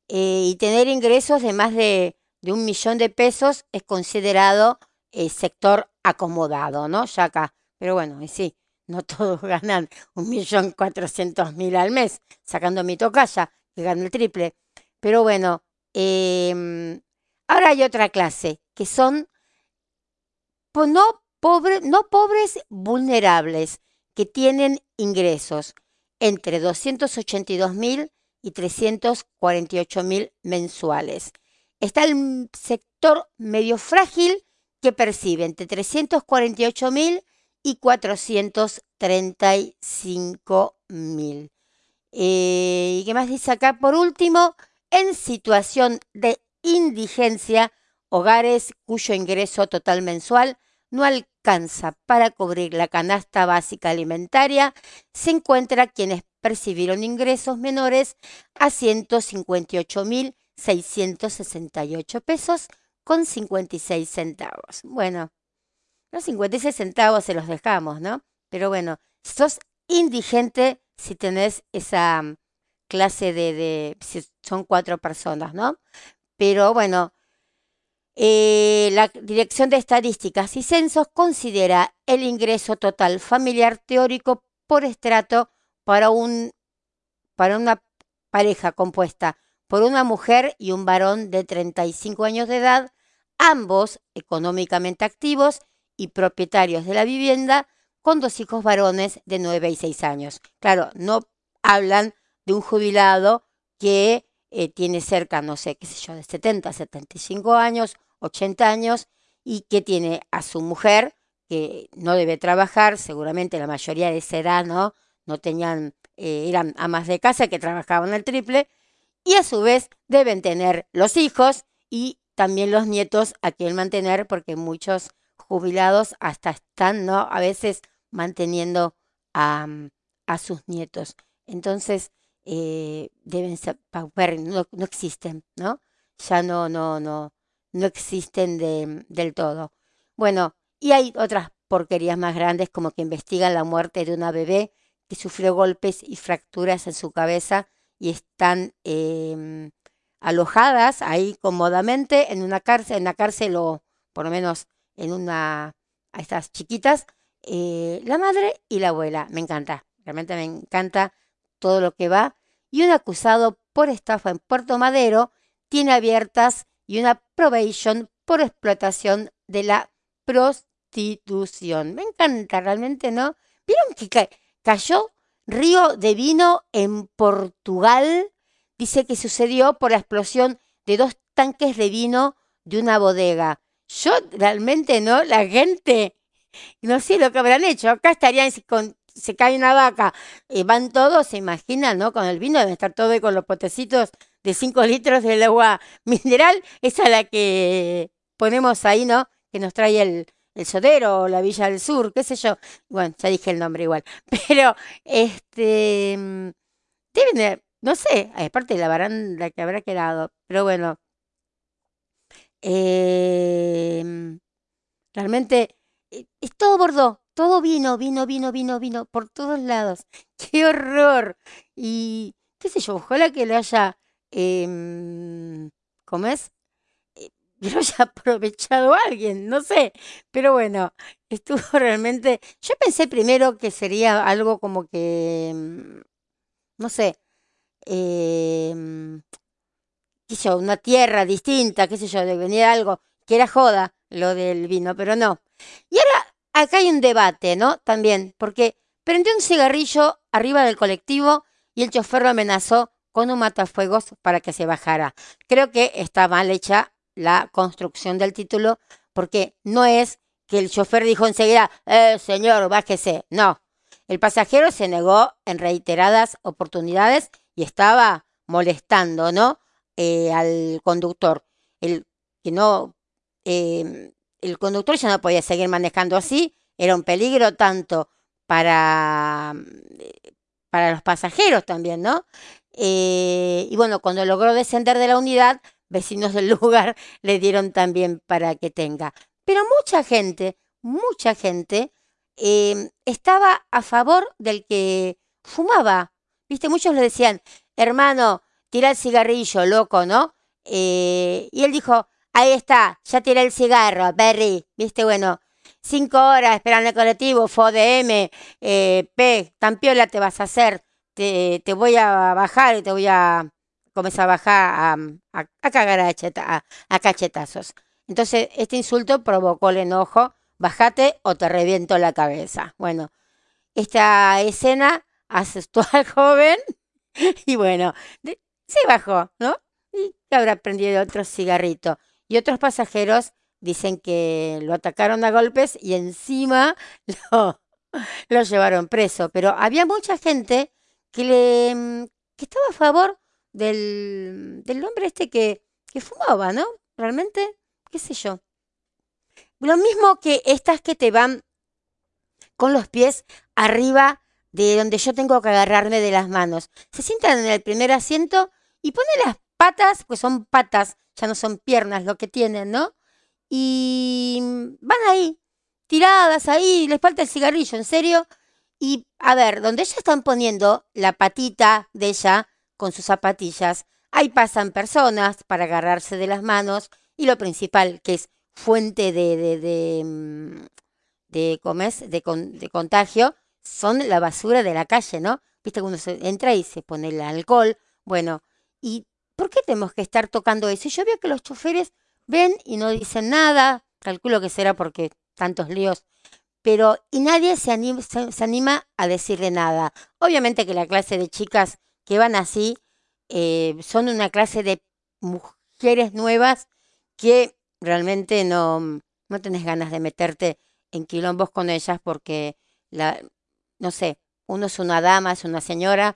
Eh, y tener ingresos de más de, de un millón de pesos es considerado eh, sector acomodado, ¿no? Ya acá. Pero bueno, y sí, no todos ganan un millón cuatrocientos mil al mes, sacando mi tocaya, que gana el triple. Pero bueno, em, ahora hay otra clase, que son no, no pobres vulnerables, que tienen ingresos entre 282 mil y 348 mil mensuales. Está el sector medio frágil que percibe entre 348 mil y 435 mil. Eh, ¿Y qué más dice acá? Por último, en situación de indigencia, hogares cuyo ingreso total mensual no alcanza para cubrir la canasta básica alimentaria, se encuentra quienes percibieron ingresos menores a 158.668 pesos con 56 centavos. Bueno, los 56 centavos se los dejamos, ¿no? Pero bueno, sos indigente si tenés esa mm, clase de, de si son cuatro personas, ¿no? Pero bueno, eh, la Dirección de Estadísticas y Censos considera el ingreso total familiar teórico por estrato para, un, para una pareja compuesta por una mujer y un varón de 35 años de edad, ambos económicamente activos y propietarios de la vivienda, con dos hijos varones de 9 y 6 años. Claro, no hablan de un jubilado que eh, tiene cerca, no sé, qué sé yo, de 70, 75 años, 80 años, y que tiene a su mujer, que no debe trabajar, seguramente la mayoría de esa edad, ¿no? No tenían, eh, eran amas de casa que trabajaban al triple, y a su vez deben tener los hijos y también los nietos a quien mantener, porque muchos jubilados hasta están, ¿no? A veces manteniendo a, a sus nietos. Entonces, eh, deben no, no existen, ¿no? Ya no, no, no, no existen de, del todo. Bueno, y hay otras porquerías más grandes como que investigan la muerte de una bebé que sufrió golpes y fracturas en su cabeza y están em, alojadas ahí cómodamente en una cárcel, en la cárcel o por lo menos en una a estas chiquitas, eh, la madre y la abuela. Me encanta, realmente me encanta todo lo que va y un acusado por estafa en Puerto Madero tiene abiertas y una probation por explotación de la prostitución. Me encanta realmente, ¿no? ¿Vieron que cayó río de vino en Portugal? Dice que sucedió por la explosión de dos tanques de vino de una bodega. Yo realmente, ¿no? La gente, no sé lo que habrán hecho. Acá estarían con se cae una vaca, y van todos, se imaginan, ¿no? Con el vino deben estar todos con los potecitos de 5 litros del agua mineral, esa es la que ponemos ahí, ¿no? Que nos trae el, el sodero o la Villa del Sur, qué sé yo. Bueno, ya dije el nombre igual. Pero, este, mm, deben no sé, aparte de la baranda que habrá quedado, pero bueno. Eh, realmente, eh, es todo bordo todo vino, vino, vino, vino, vino, por todos lados. ¡Qué horror! Y qué sé yo, ojalá que le haya, eh, ¿cómo es? Eh, que lo haya aprovechado alguien, no sé. Pero bueno, estuvo realmente... Yo pensé primero que sería algo como que, mm, no sé, eh, qué sé yo, una tierra distinta, qué sé yo, de venir algo, que era joda lo del vino, pero no. Y ahora acá hay un debate, ¿no? También, porque prendió un cigarrillo arriba del colectivo y el chofer lo amenazó con un matafuegos para que se bajara. Creo que está mal hecha la construcción del título, porque no es que el chofer dijo enseguida, eh, señor, bájese. No, el pasajero se negó en reiteradas oportunidades y estaba molestando, ¿no? Eh, al conductor. El que no eh, el conductor ya no podía seguir manejando así, era un peligro tanto para, para los pasajeros también, ¿no? Eh, y bueno, cuando logró descender de la unidad, vecinos del lugar le dieron también para que tenga. Pero mucha gente, mucha gente eh, estaba a favor del que fumaba. Viste, muchos le decían, hermano, tira el cigarrillo, loco, ¿no? Eh, y él dijo, Ahí está, ya tiré el cigarro, Berry. Viste, bueno, cinco horas esperando el colectivo, FODM, eh, P, tan piola te vas a hacer. Te, te, voy a bajar y te voy a comenzar a bajar a, a, cagar a, a, cachetazos. Entonces, este insulto provocó el enojo. Bájate o te reviento la cabeza. Bueno, esta escena asustó al joven y bueno, se bajó, ¿no? Y habrá prendido otro cigarrito y otros pasajeros dicen que lo atacaron a golpes y encima lo, llevaron preso. Pero había mucha gente que, le, mm, que estaba a favor del, del hombre este que, que fumaba, ¿no? Realmente, qué sé yo. Lo mismo que estas que te van con los pies arriba de donde yo tengo que agarrarme de las manos. Se sientan en el primer asiento y ponen las patas, pues son patas, ya no son piernas lo que tienen, ¿no? Y van ahí, tiradas ahí, les falta el cigarrillo, en serio. Y a ver, donde ellas están poniendo la patita de ella con sus zapatillas, ahí pasan personas para agarrarse de las manos y lo principal, que es fuente de, de, de, mm, de, ¿cómo de, con- de contagio, son la basura de la calle, ¿no? Viste, cuando se entra y se pone el alcohol. Bueno, ¿y por qué tenemos que estar tocando eso? Y yo veo que los choferes ven y no dicen nada, calculo que será porque tantos líos, pero y nadie se anima, se, anima a decirle nada. Obviamente que la clase de chicas que van así eh, son una clase de mujeres nuevas que realmente no, no tenés ganas de meterte en quilombos con ellas porque, la, no sé, uno es una dama, es una señora,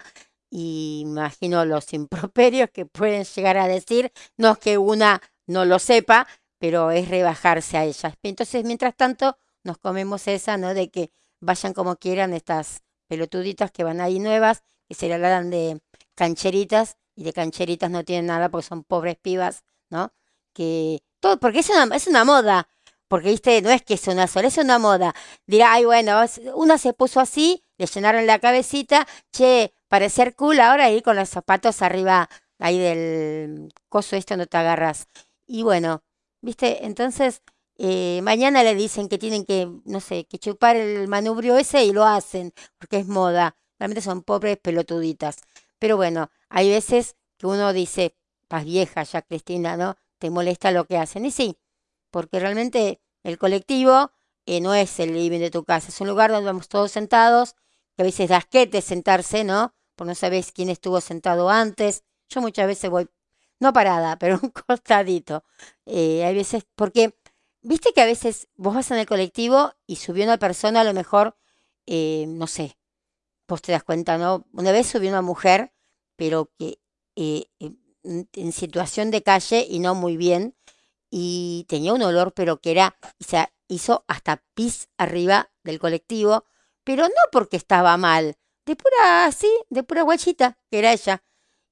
y imagino los improperios que pueden llegar a decir, no es que una no lo sepa, pero es rebajarse a ellas. Entonces, mientras tanto, nos comemos esa, ¿no? De que vayan como quieran estas pelotuditas que van ahí nuevas, que se la dan de cancheritas, y de cancheritas no tienen nada porque son pobres pibas, ¿no? Que todo, porque es una, es una moda, porque viste, no es que es una sola, es una moda. Dirá, ay, bueno, una se puso así, le llenaron la cabecita, che, parecer cool ahora ir con los zapatos arriba ahí del coso este donde te agarras. Y bueno, viste, entonces eh, mañana le dicen que tienen que, no sé, que chupar el manubrio ese y lo hacen, porque es moda. Realmente son pobres pelotuditas. Pero bueno, hay veces que uno dice, estás vieja ya, Cristina, ¿no? Te molesta lo que hacen. Y sí, porque realmente el colectivo eh, no es el living de tu casa, es un lugar donde vamos todos sentados, que a veces das quete sentarse, ¿no? Porque no sabes quién estuvo sentado antes. Yo muchas veces voy, no parada, pero un costadito. Eh, hay veces, porque, viste que a veces vos vas en el colectivo y subió una persona, a lo mejor, eh, no sé, vos te das cuenta, ¿no? Una vez subió una mujer, pero que eh, en, en situación de calle y no muy bien, y tenía un olor, pero que era, o sea, hizo hasta pis arriba del colectivo, pero no porque estaba mal, de pura, así, de pura guachita, que era ella.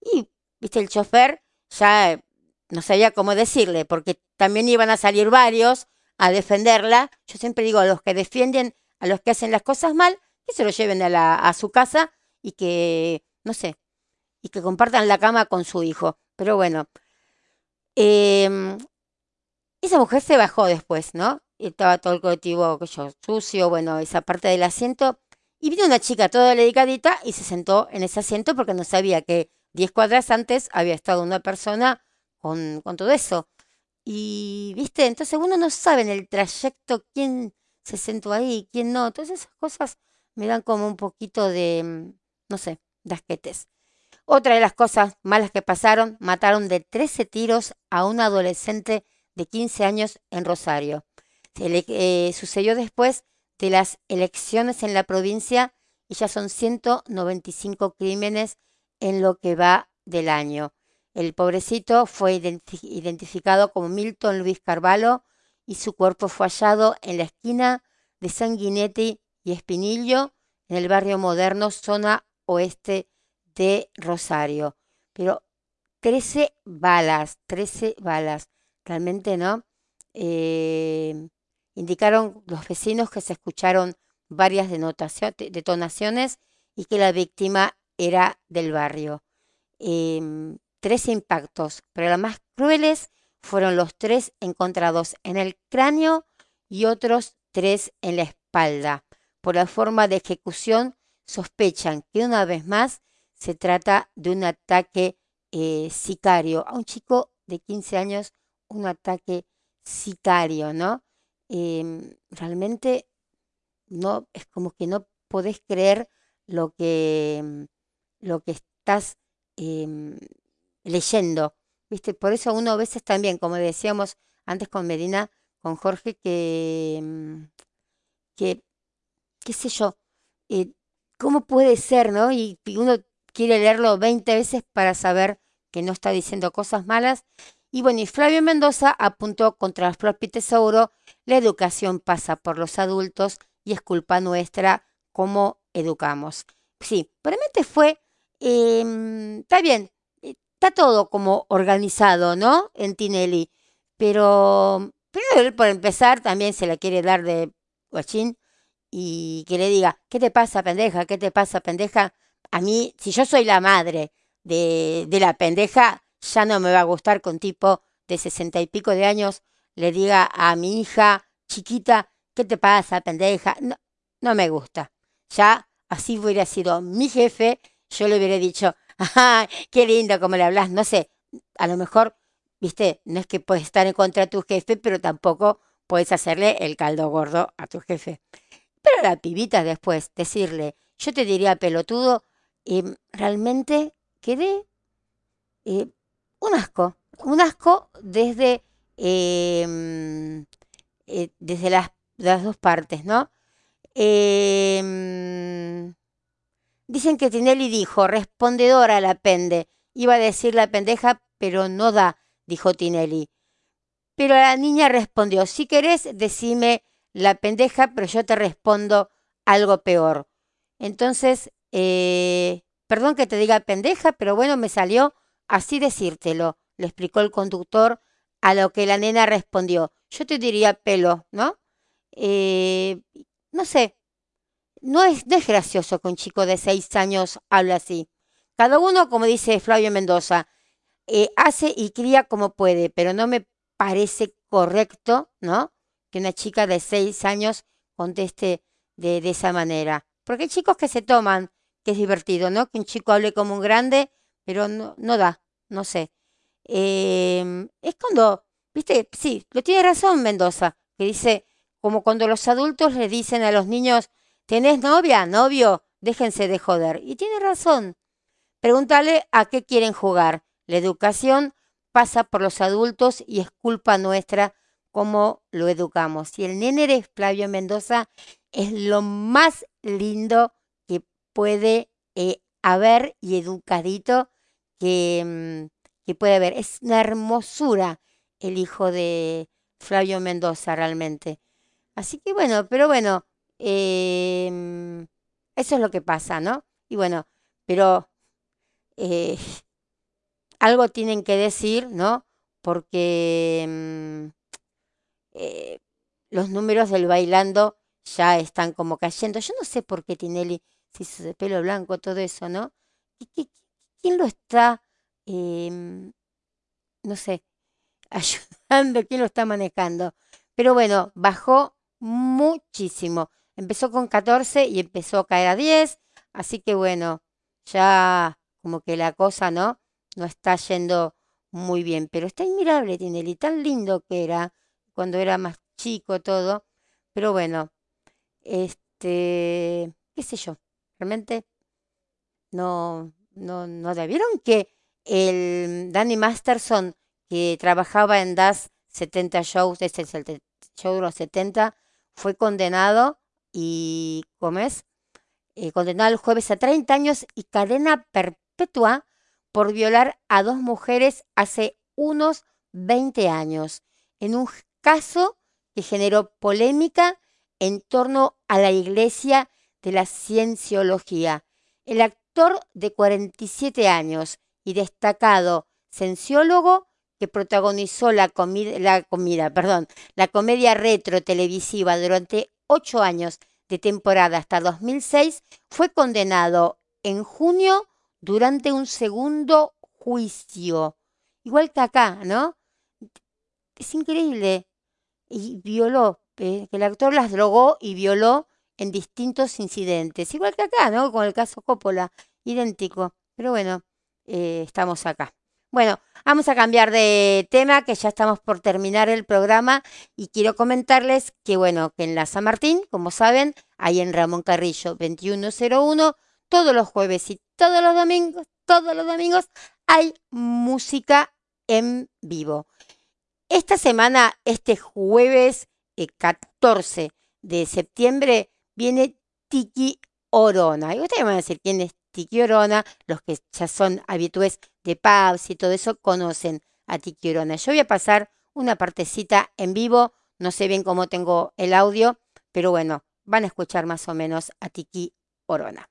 Y, viste, el chofer ya eh, no sabía cómo decirle, porque también iban a salir varios a defenderla. Yo siempre digo a los que defienden, a los que hacen las cosas mal, que se lo lleven a, la, a su casa y que, no sé, y que compartan la cama con su hijo. Pero bueno, em, esa mujer se bajó después, ¿no? Y estaba todo el colectivo, yo, sucio, bueno, esa parte del asiento. Y vino una chica toda delicadita y se sentó en ese asiento porque no sabía que 10 cuadras antes había estado una persona con, con todo eso. Y, viste, entonces uno no sabe en el trayecto quién se sentó ahí, quién no. Todas esas cosas me dan como un poquito de, mm, no sé, de asquetes. Otra de las cosas malas que pasaron, mataron de 13 tiros a un adolescente de 15 años en Rosario. Se le, eh, sucedió después de las elecciones en la provincia y ya son 195 crímenes en lo que va del año. El pobrecito fue identi- identificado como Milton Luis Carvalho y su cuerpo fue hallado en la esquina de Sanguinetti y Espinillo, en el barrio moderno, zona oeste de Rosario. Pero 13 balas, 13 balas. Realmente no. Eh, indicaron los vecinos que se escucharon varias detonaciones y que la víctima era del barrio. Em, 13 impactos, pero los más crueles fueron los tres encontrados en el cráneo y otros tres en la espalda. Por la forma de ejecución, sospechan que una vez más se trata de un ataque eh, sicario. A un chico de 15 años, un ataque sicario, ¿no? Em, realmente no, es como que no podés creer lo que, em, lo que estás em, leyendo, ¿viste? Por eso uno a veces también, como decíamos antes con Medina, con Jorge, que, qué sé yo, eh, ¿cómo puede ser, no? Y, y uno quiere leerlo 20 veces para saber que no está diciendo cosas malas. Y bueno, y Flavio Mendoza apuntó contra los Flor Tesauro, la educación pasa por los adultos y es culpa nuestra como educamos. Sí, realmente fue, em, está bien, está todo como organizado, ¿no? En Tinelli, pero, pero por empezar también se la quiere dar de guachín y que le diga, ¿qué te pasa, pendeja? ¿Qué te pasa, pendeja? A mí, si yo soy la madre de, de la pendeja, ya no me va a gustar con tipo de sesenta y pico de años le diga a mi hija chiquita, ¿qué te pasa, pendeja? No, no me gusta. Ya así hubiera sido mi jefe, yo le hubiera dicho, ¡ay, qué lindo como le hablas! No sé, a lo mejor, viste, no es que puedes estar en contra de tu jefe, pero tampoco puedes hacerle el caldo gordo a tu jefe. Pero a la pibita después, decirle, yo te diría pelotudo, y realmente quedé eh, un asco, un asco desde, em, eh, desde las, las dos partes, ¿no? Em, dicen que Tinelli dijo, respondedora la pende. Iba a decir la pendeja, pero no da, dijo Tinelli. Pero la niña respondió, si querés, decime la pendeja, pero yo te respondo algo peor. Entonces, eh, perdón que te diga pendeja, pero bueno, me salió así decírtelo, le explicó el conductor, a lo que la nena respondió, yo te diría pelo, ¿no? Eh, no sé, no es, no es gracioso que un chico de seis años hable así. Cada uno, como dice Flavio Mendoza, eh, hace y cría como puede, pero no me parece correcto, ¿no? Que una chica de seis años conteste de, de esa manera. Porque hay chicos que se toman, que es divertido, ¿no? Que un chico hable como un grande, pero no, no da, no sé. Em, es cuando, viste, sí, lo tiene razón Mendoza, que dice, como cuando los adultos le dicen a los niños, ¿tenés novia, novio? Déjense de joder. Y tiene razón. Pregúntale a qué quieren jugar. La educación pasa por los adultos y es culpa nuestra cómo lo educamos. Y el nene de Flavio Mendoza es lo más lindo que puede eh, haber y educadito que, mm, que puede haber. Es una hermosura el hijo de Flavio Mendoza realmente. Así que bueno, pero bueno, em, eso es lo que pasa, ¿no? Y bueno, pero eh, algo tienen que decir, ¿no? Porque mm, eh, los números del bailando ya están como cayendo. Yo no sé por qué Tinelli se hizo de pelo blanco, todo eso, ¿no? quién lo está, em, no sé, ayudando? ¿Quién lo está manejando? Pero bueno, bajó muchísimo. Empezó con 14 y empezó a caer a 10. Así que bueno, ya como que la cosa, ¿no? No está yendo muy bien. Pero está admirable, Tinelli, tan lindo que era cuando era más chico todo. Pero bueno, este, qué sé yo, realmente no, no, no ¿Vieron que el Danny Masterson, que trabajaba en Das 70 Shows, este es el show de los 70, fue condenado y, ¿cómo es? Eh, condenado el jueves a 30 años y cadena perpetua por violar a dos mujeres hace unos 20 años, en un caso que generó polémica en torno a la iglesia de la cienciología. El actor de 47 años y destacado cienciólogo que protagonizó la, comida, la comedia retro televisiva durante ocho años de temporada hasta 2006, fue condenado en junio durante un segundo juicio. Igual que acá, ¿no? Es increíble. Y violó, eh, que el actor las drogó y violó en distintos incidentes. Igual que acá, ¿no? Con el caso Coppola, idéntico. Pero bueno, eh, estamos acá. Bueno, vamos a cambiar de tema, que ya estamos por terminar el programa y quiero comentarles que, bueno, que en la San Martín, como saben, hay en Ramón Carrillo 2101, todos los jueves y todos los domingos, todos los domingos, hay música en vivo. Esta semana, este jueves 14 eh, de septiembre, viene Tiki Orona. Y ustedes van a decir quién es Tiki Orona, los que ya son habitués de pubs y todo eso conocen a Tiki Orona. Yo voy a pasar una partecita en vivo, no sé bien cómo tengo el audio, pero bueno, van a escuchar más o menos a Tiki Orona.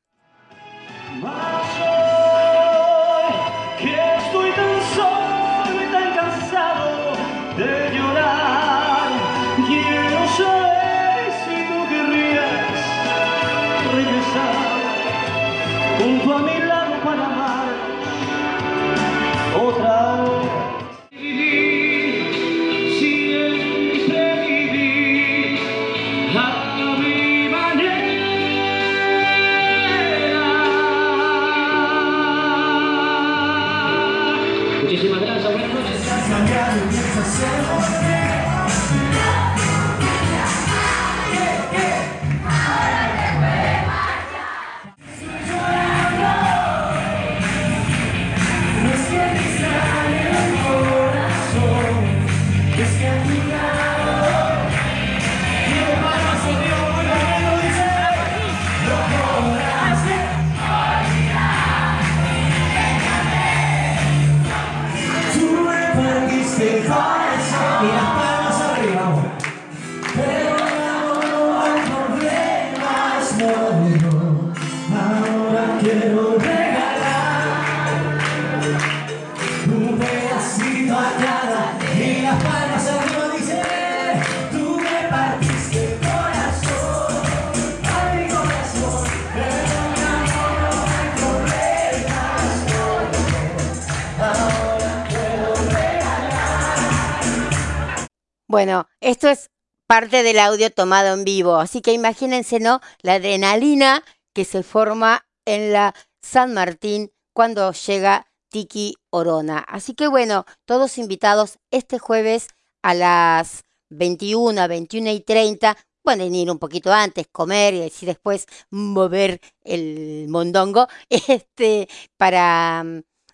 Bueno, esto es parte del audio tomado en vivo, así que imagínense, ¿no? La adrenalina que se forma en la San Martín cuando llega Tiki Orona. Así que bueno, todos invitados este jueves a las 21, 21 y 30. Pueden ir un poquito antes, comer y así después mover el mondongo este, para,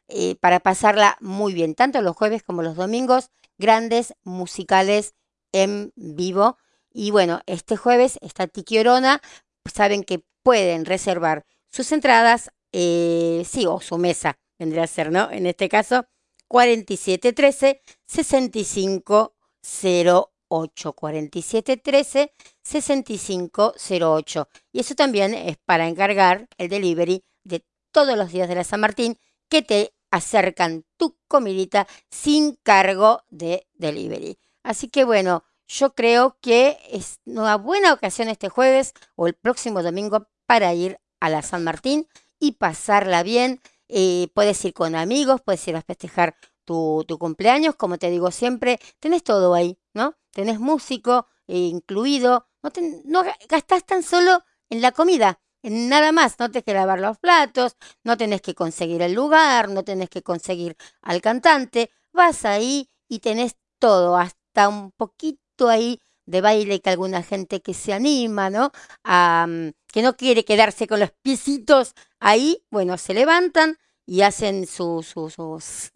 eh, para pasarla muy bien, tanto los jueves como los domingos, grandes musicales en vivo. Y bueno, este jueves está Tiki Orona. Saben que pueden reservar sus entradas, eh, sí, o su mesa, vendría a ser, ¿no? En este caso, 4713 6508. 4713 6508. Y eso también es para encargar el delivery de todos los días de la San Martín que te acercan tu comidita sin cargo de delivery. Así que bueno, yo creo que es una buena ocasión este jueves o el próximo domingo para ir a la San Martín y pasarla bien. Eh, puedes ir con amigos, puedes ir a festejar tu, tu cumpleaños, como te digo siempre, tenés todo ahí, ¿no? Tenés músico eh, incluido, no, te- no ga- gastás tan solo en la comida, nada más, no tenés que lavar los platos, no tenés que conseguir el lugar, no tenés que conseguir al cantante, vas ahí y tenés todo, hasta un poquito ahí de baile que alguna gente que se anima, ¿no? A, mm, que no quiere quedarse con los piecitos ahí, bueno, se levantan y hacen sus, sus,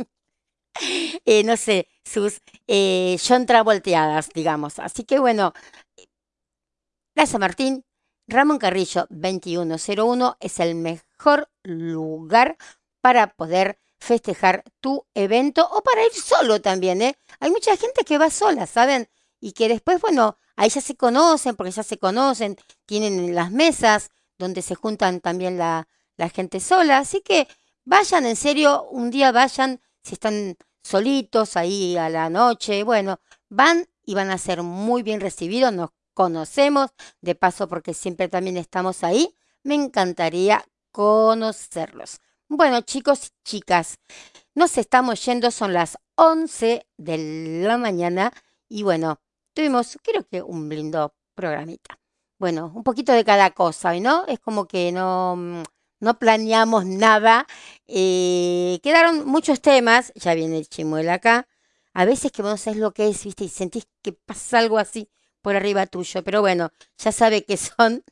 eh, no sé, sus eh, John digamos. Así que bueno, Plaza Martín, Ramón Carrillo 2101 es el mejor lugar para poder festejar tu evento o para ir solo también, ¿eh? Hay mucha gente que va sola, ¿saben? Y que después, bueno, ahí ya se conocen, porque ya se conocen, tienen las mesas donde se juntan también la, gente sola. Así que vayan, en serio, un día vayan, si están solitos ahí a la noche, bueno, van y van a ser muy bien recibidos, conocemos, de paso porque siempre también estamos ahí, me encantaría conocerlos. Bueno, chicos y chicas, nos estamos yendo, son las 11 de la mañana y bueno, tuvimos, creo que un lindo programita. Bueno, un poquito de cada cosa, ¿no? Es como que no, no planeamos nada. eh, quedaron muchos temas, ya viene el chimuelo acá. A veces que vos no sabés lo que es, ¿viste? Y sentís que pasa algo así por arriba tuyo. Pero bueno, ya sabe que son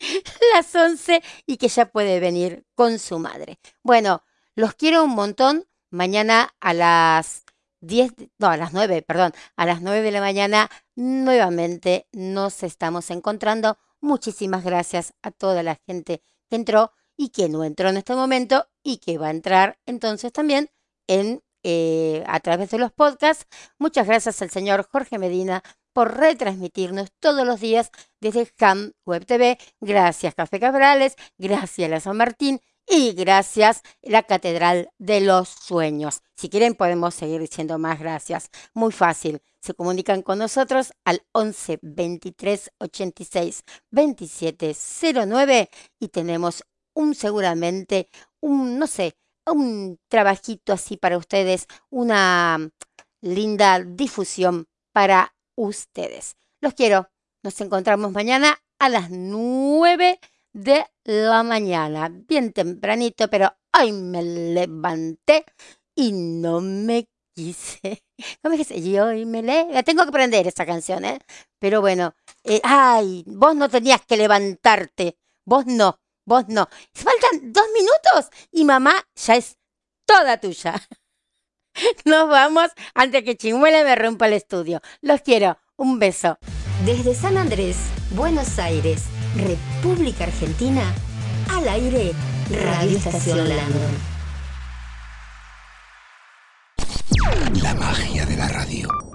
las 11 y que ya puede venir con su madre. Bueno, los quiero un montón. Mañana a las 10, de- no, a las 9, perdón, a las 9 de la mañana nuevamente nos estamos encontrando. Muchísimas gracias a toda la gente que entró y que no entró en este momento y que va a entrar entonces también en, eh, a través de los podcasts. Muchas gracias al señor Jorge Medina por retransmitirnos todos los días desde Ham Web TV. Gracias Café Cabrales, gracias La San Martín y gracias la Catedral de los Sueños. Si quieren podemos seguir diciendo más gracias. Muy fácil. Se comunican con nosotros al 11 23 86 27 09 y tenemos un seguramente un no sé, un trabajito así para ustedes, una linda difusión para ustedes. Los quiero. Nos encontramos mañana a las 9 de la mañana, bien tempranito, pero hoy me levanté y no me quise. ¿Cómo es que se? Yo hoy me le... Tengo que aprender esa canción, ¿eh? Pero bueno, eh, ay, vos no tenías que levantarte. Vos no, vos no. Faltan dos minutos y mamá ya es toda tuya. Nos vamos antes que Chimuela me rompa el estudio. Los quiero. Un beso. Desde San Andrés, Buenos Aires, República Argentina, al aire, Radio Estación Landon. La magia de la radio.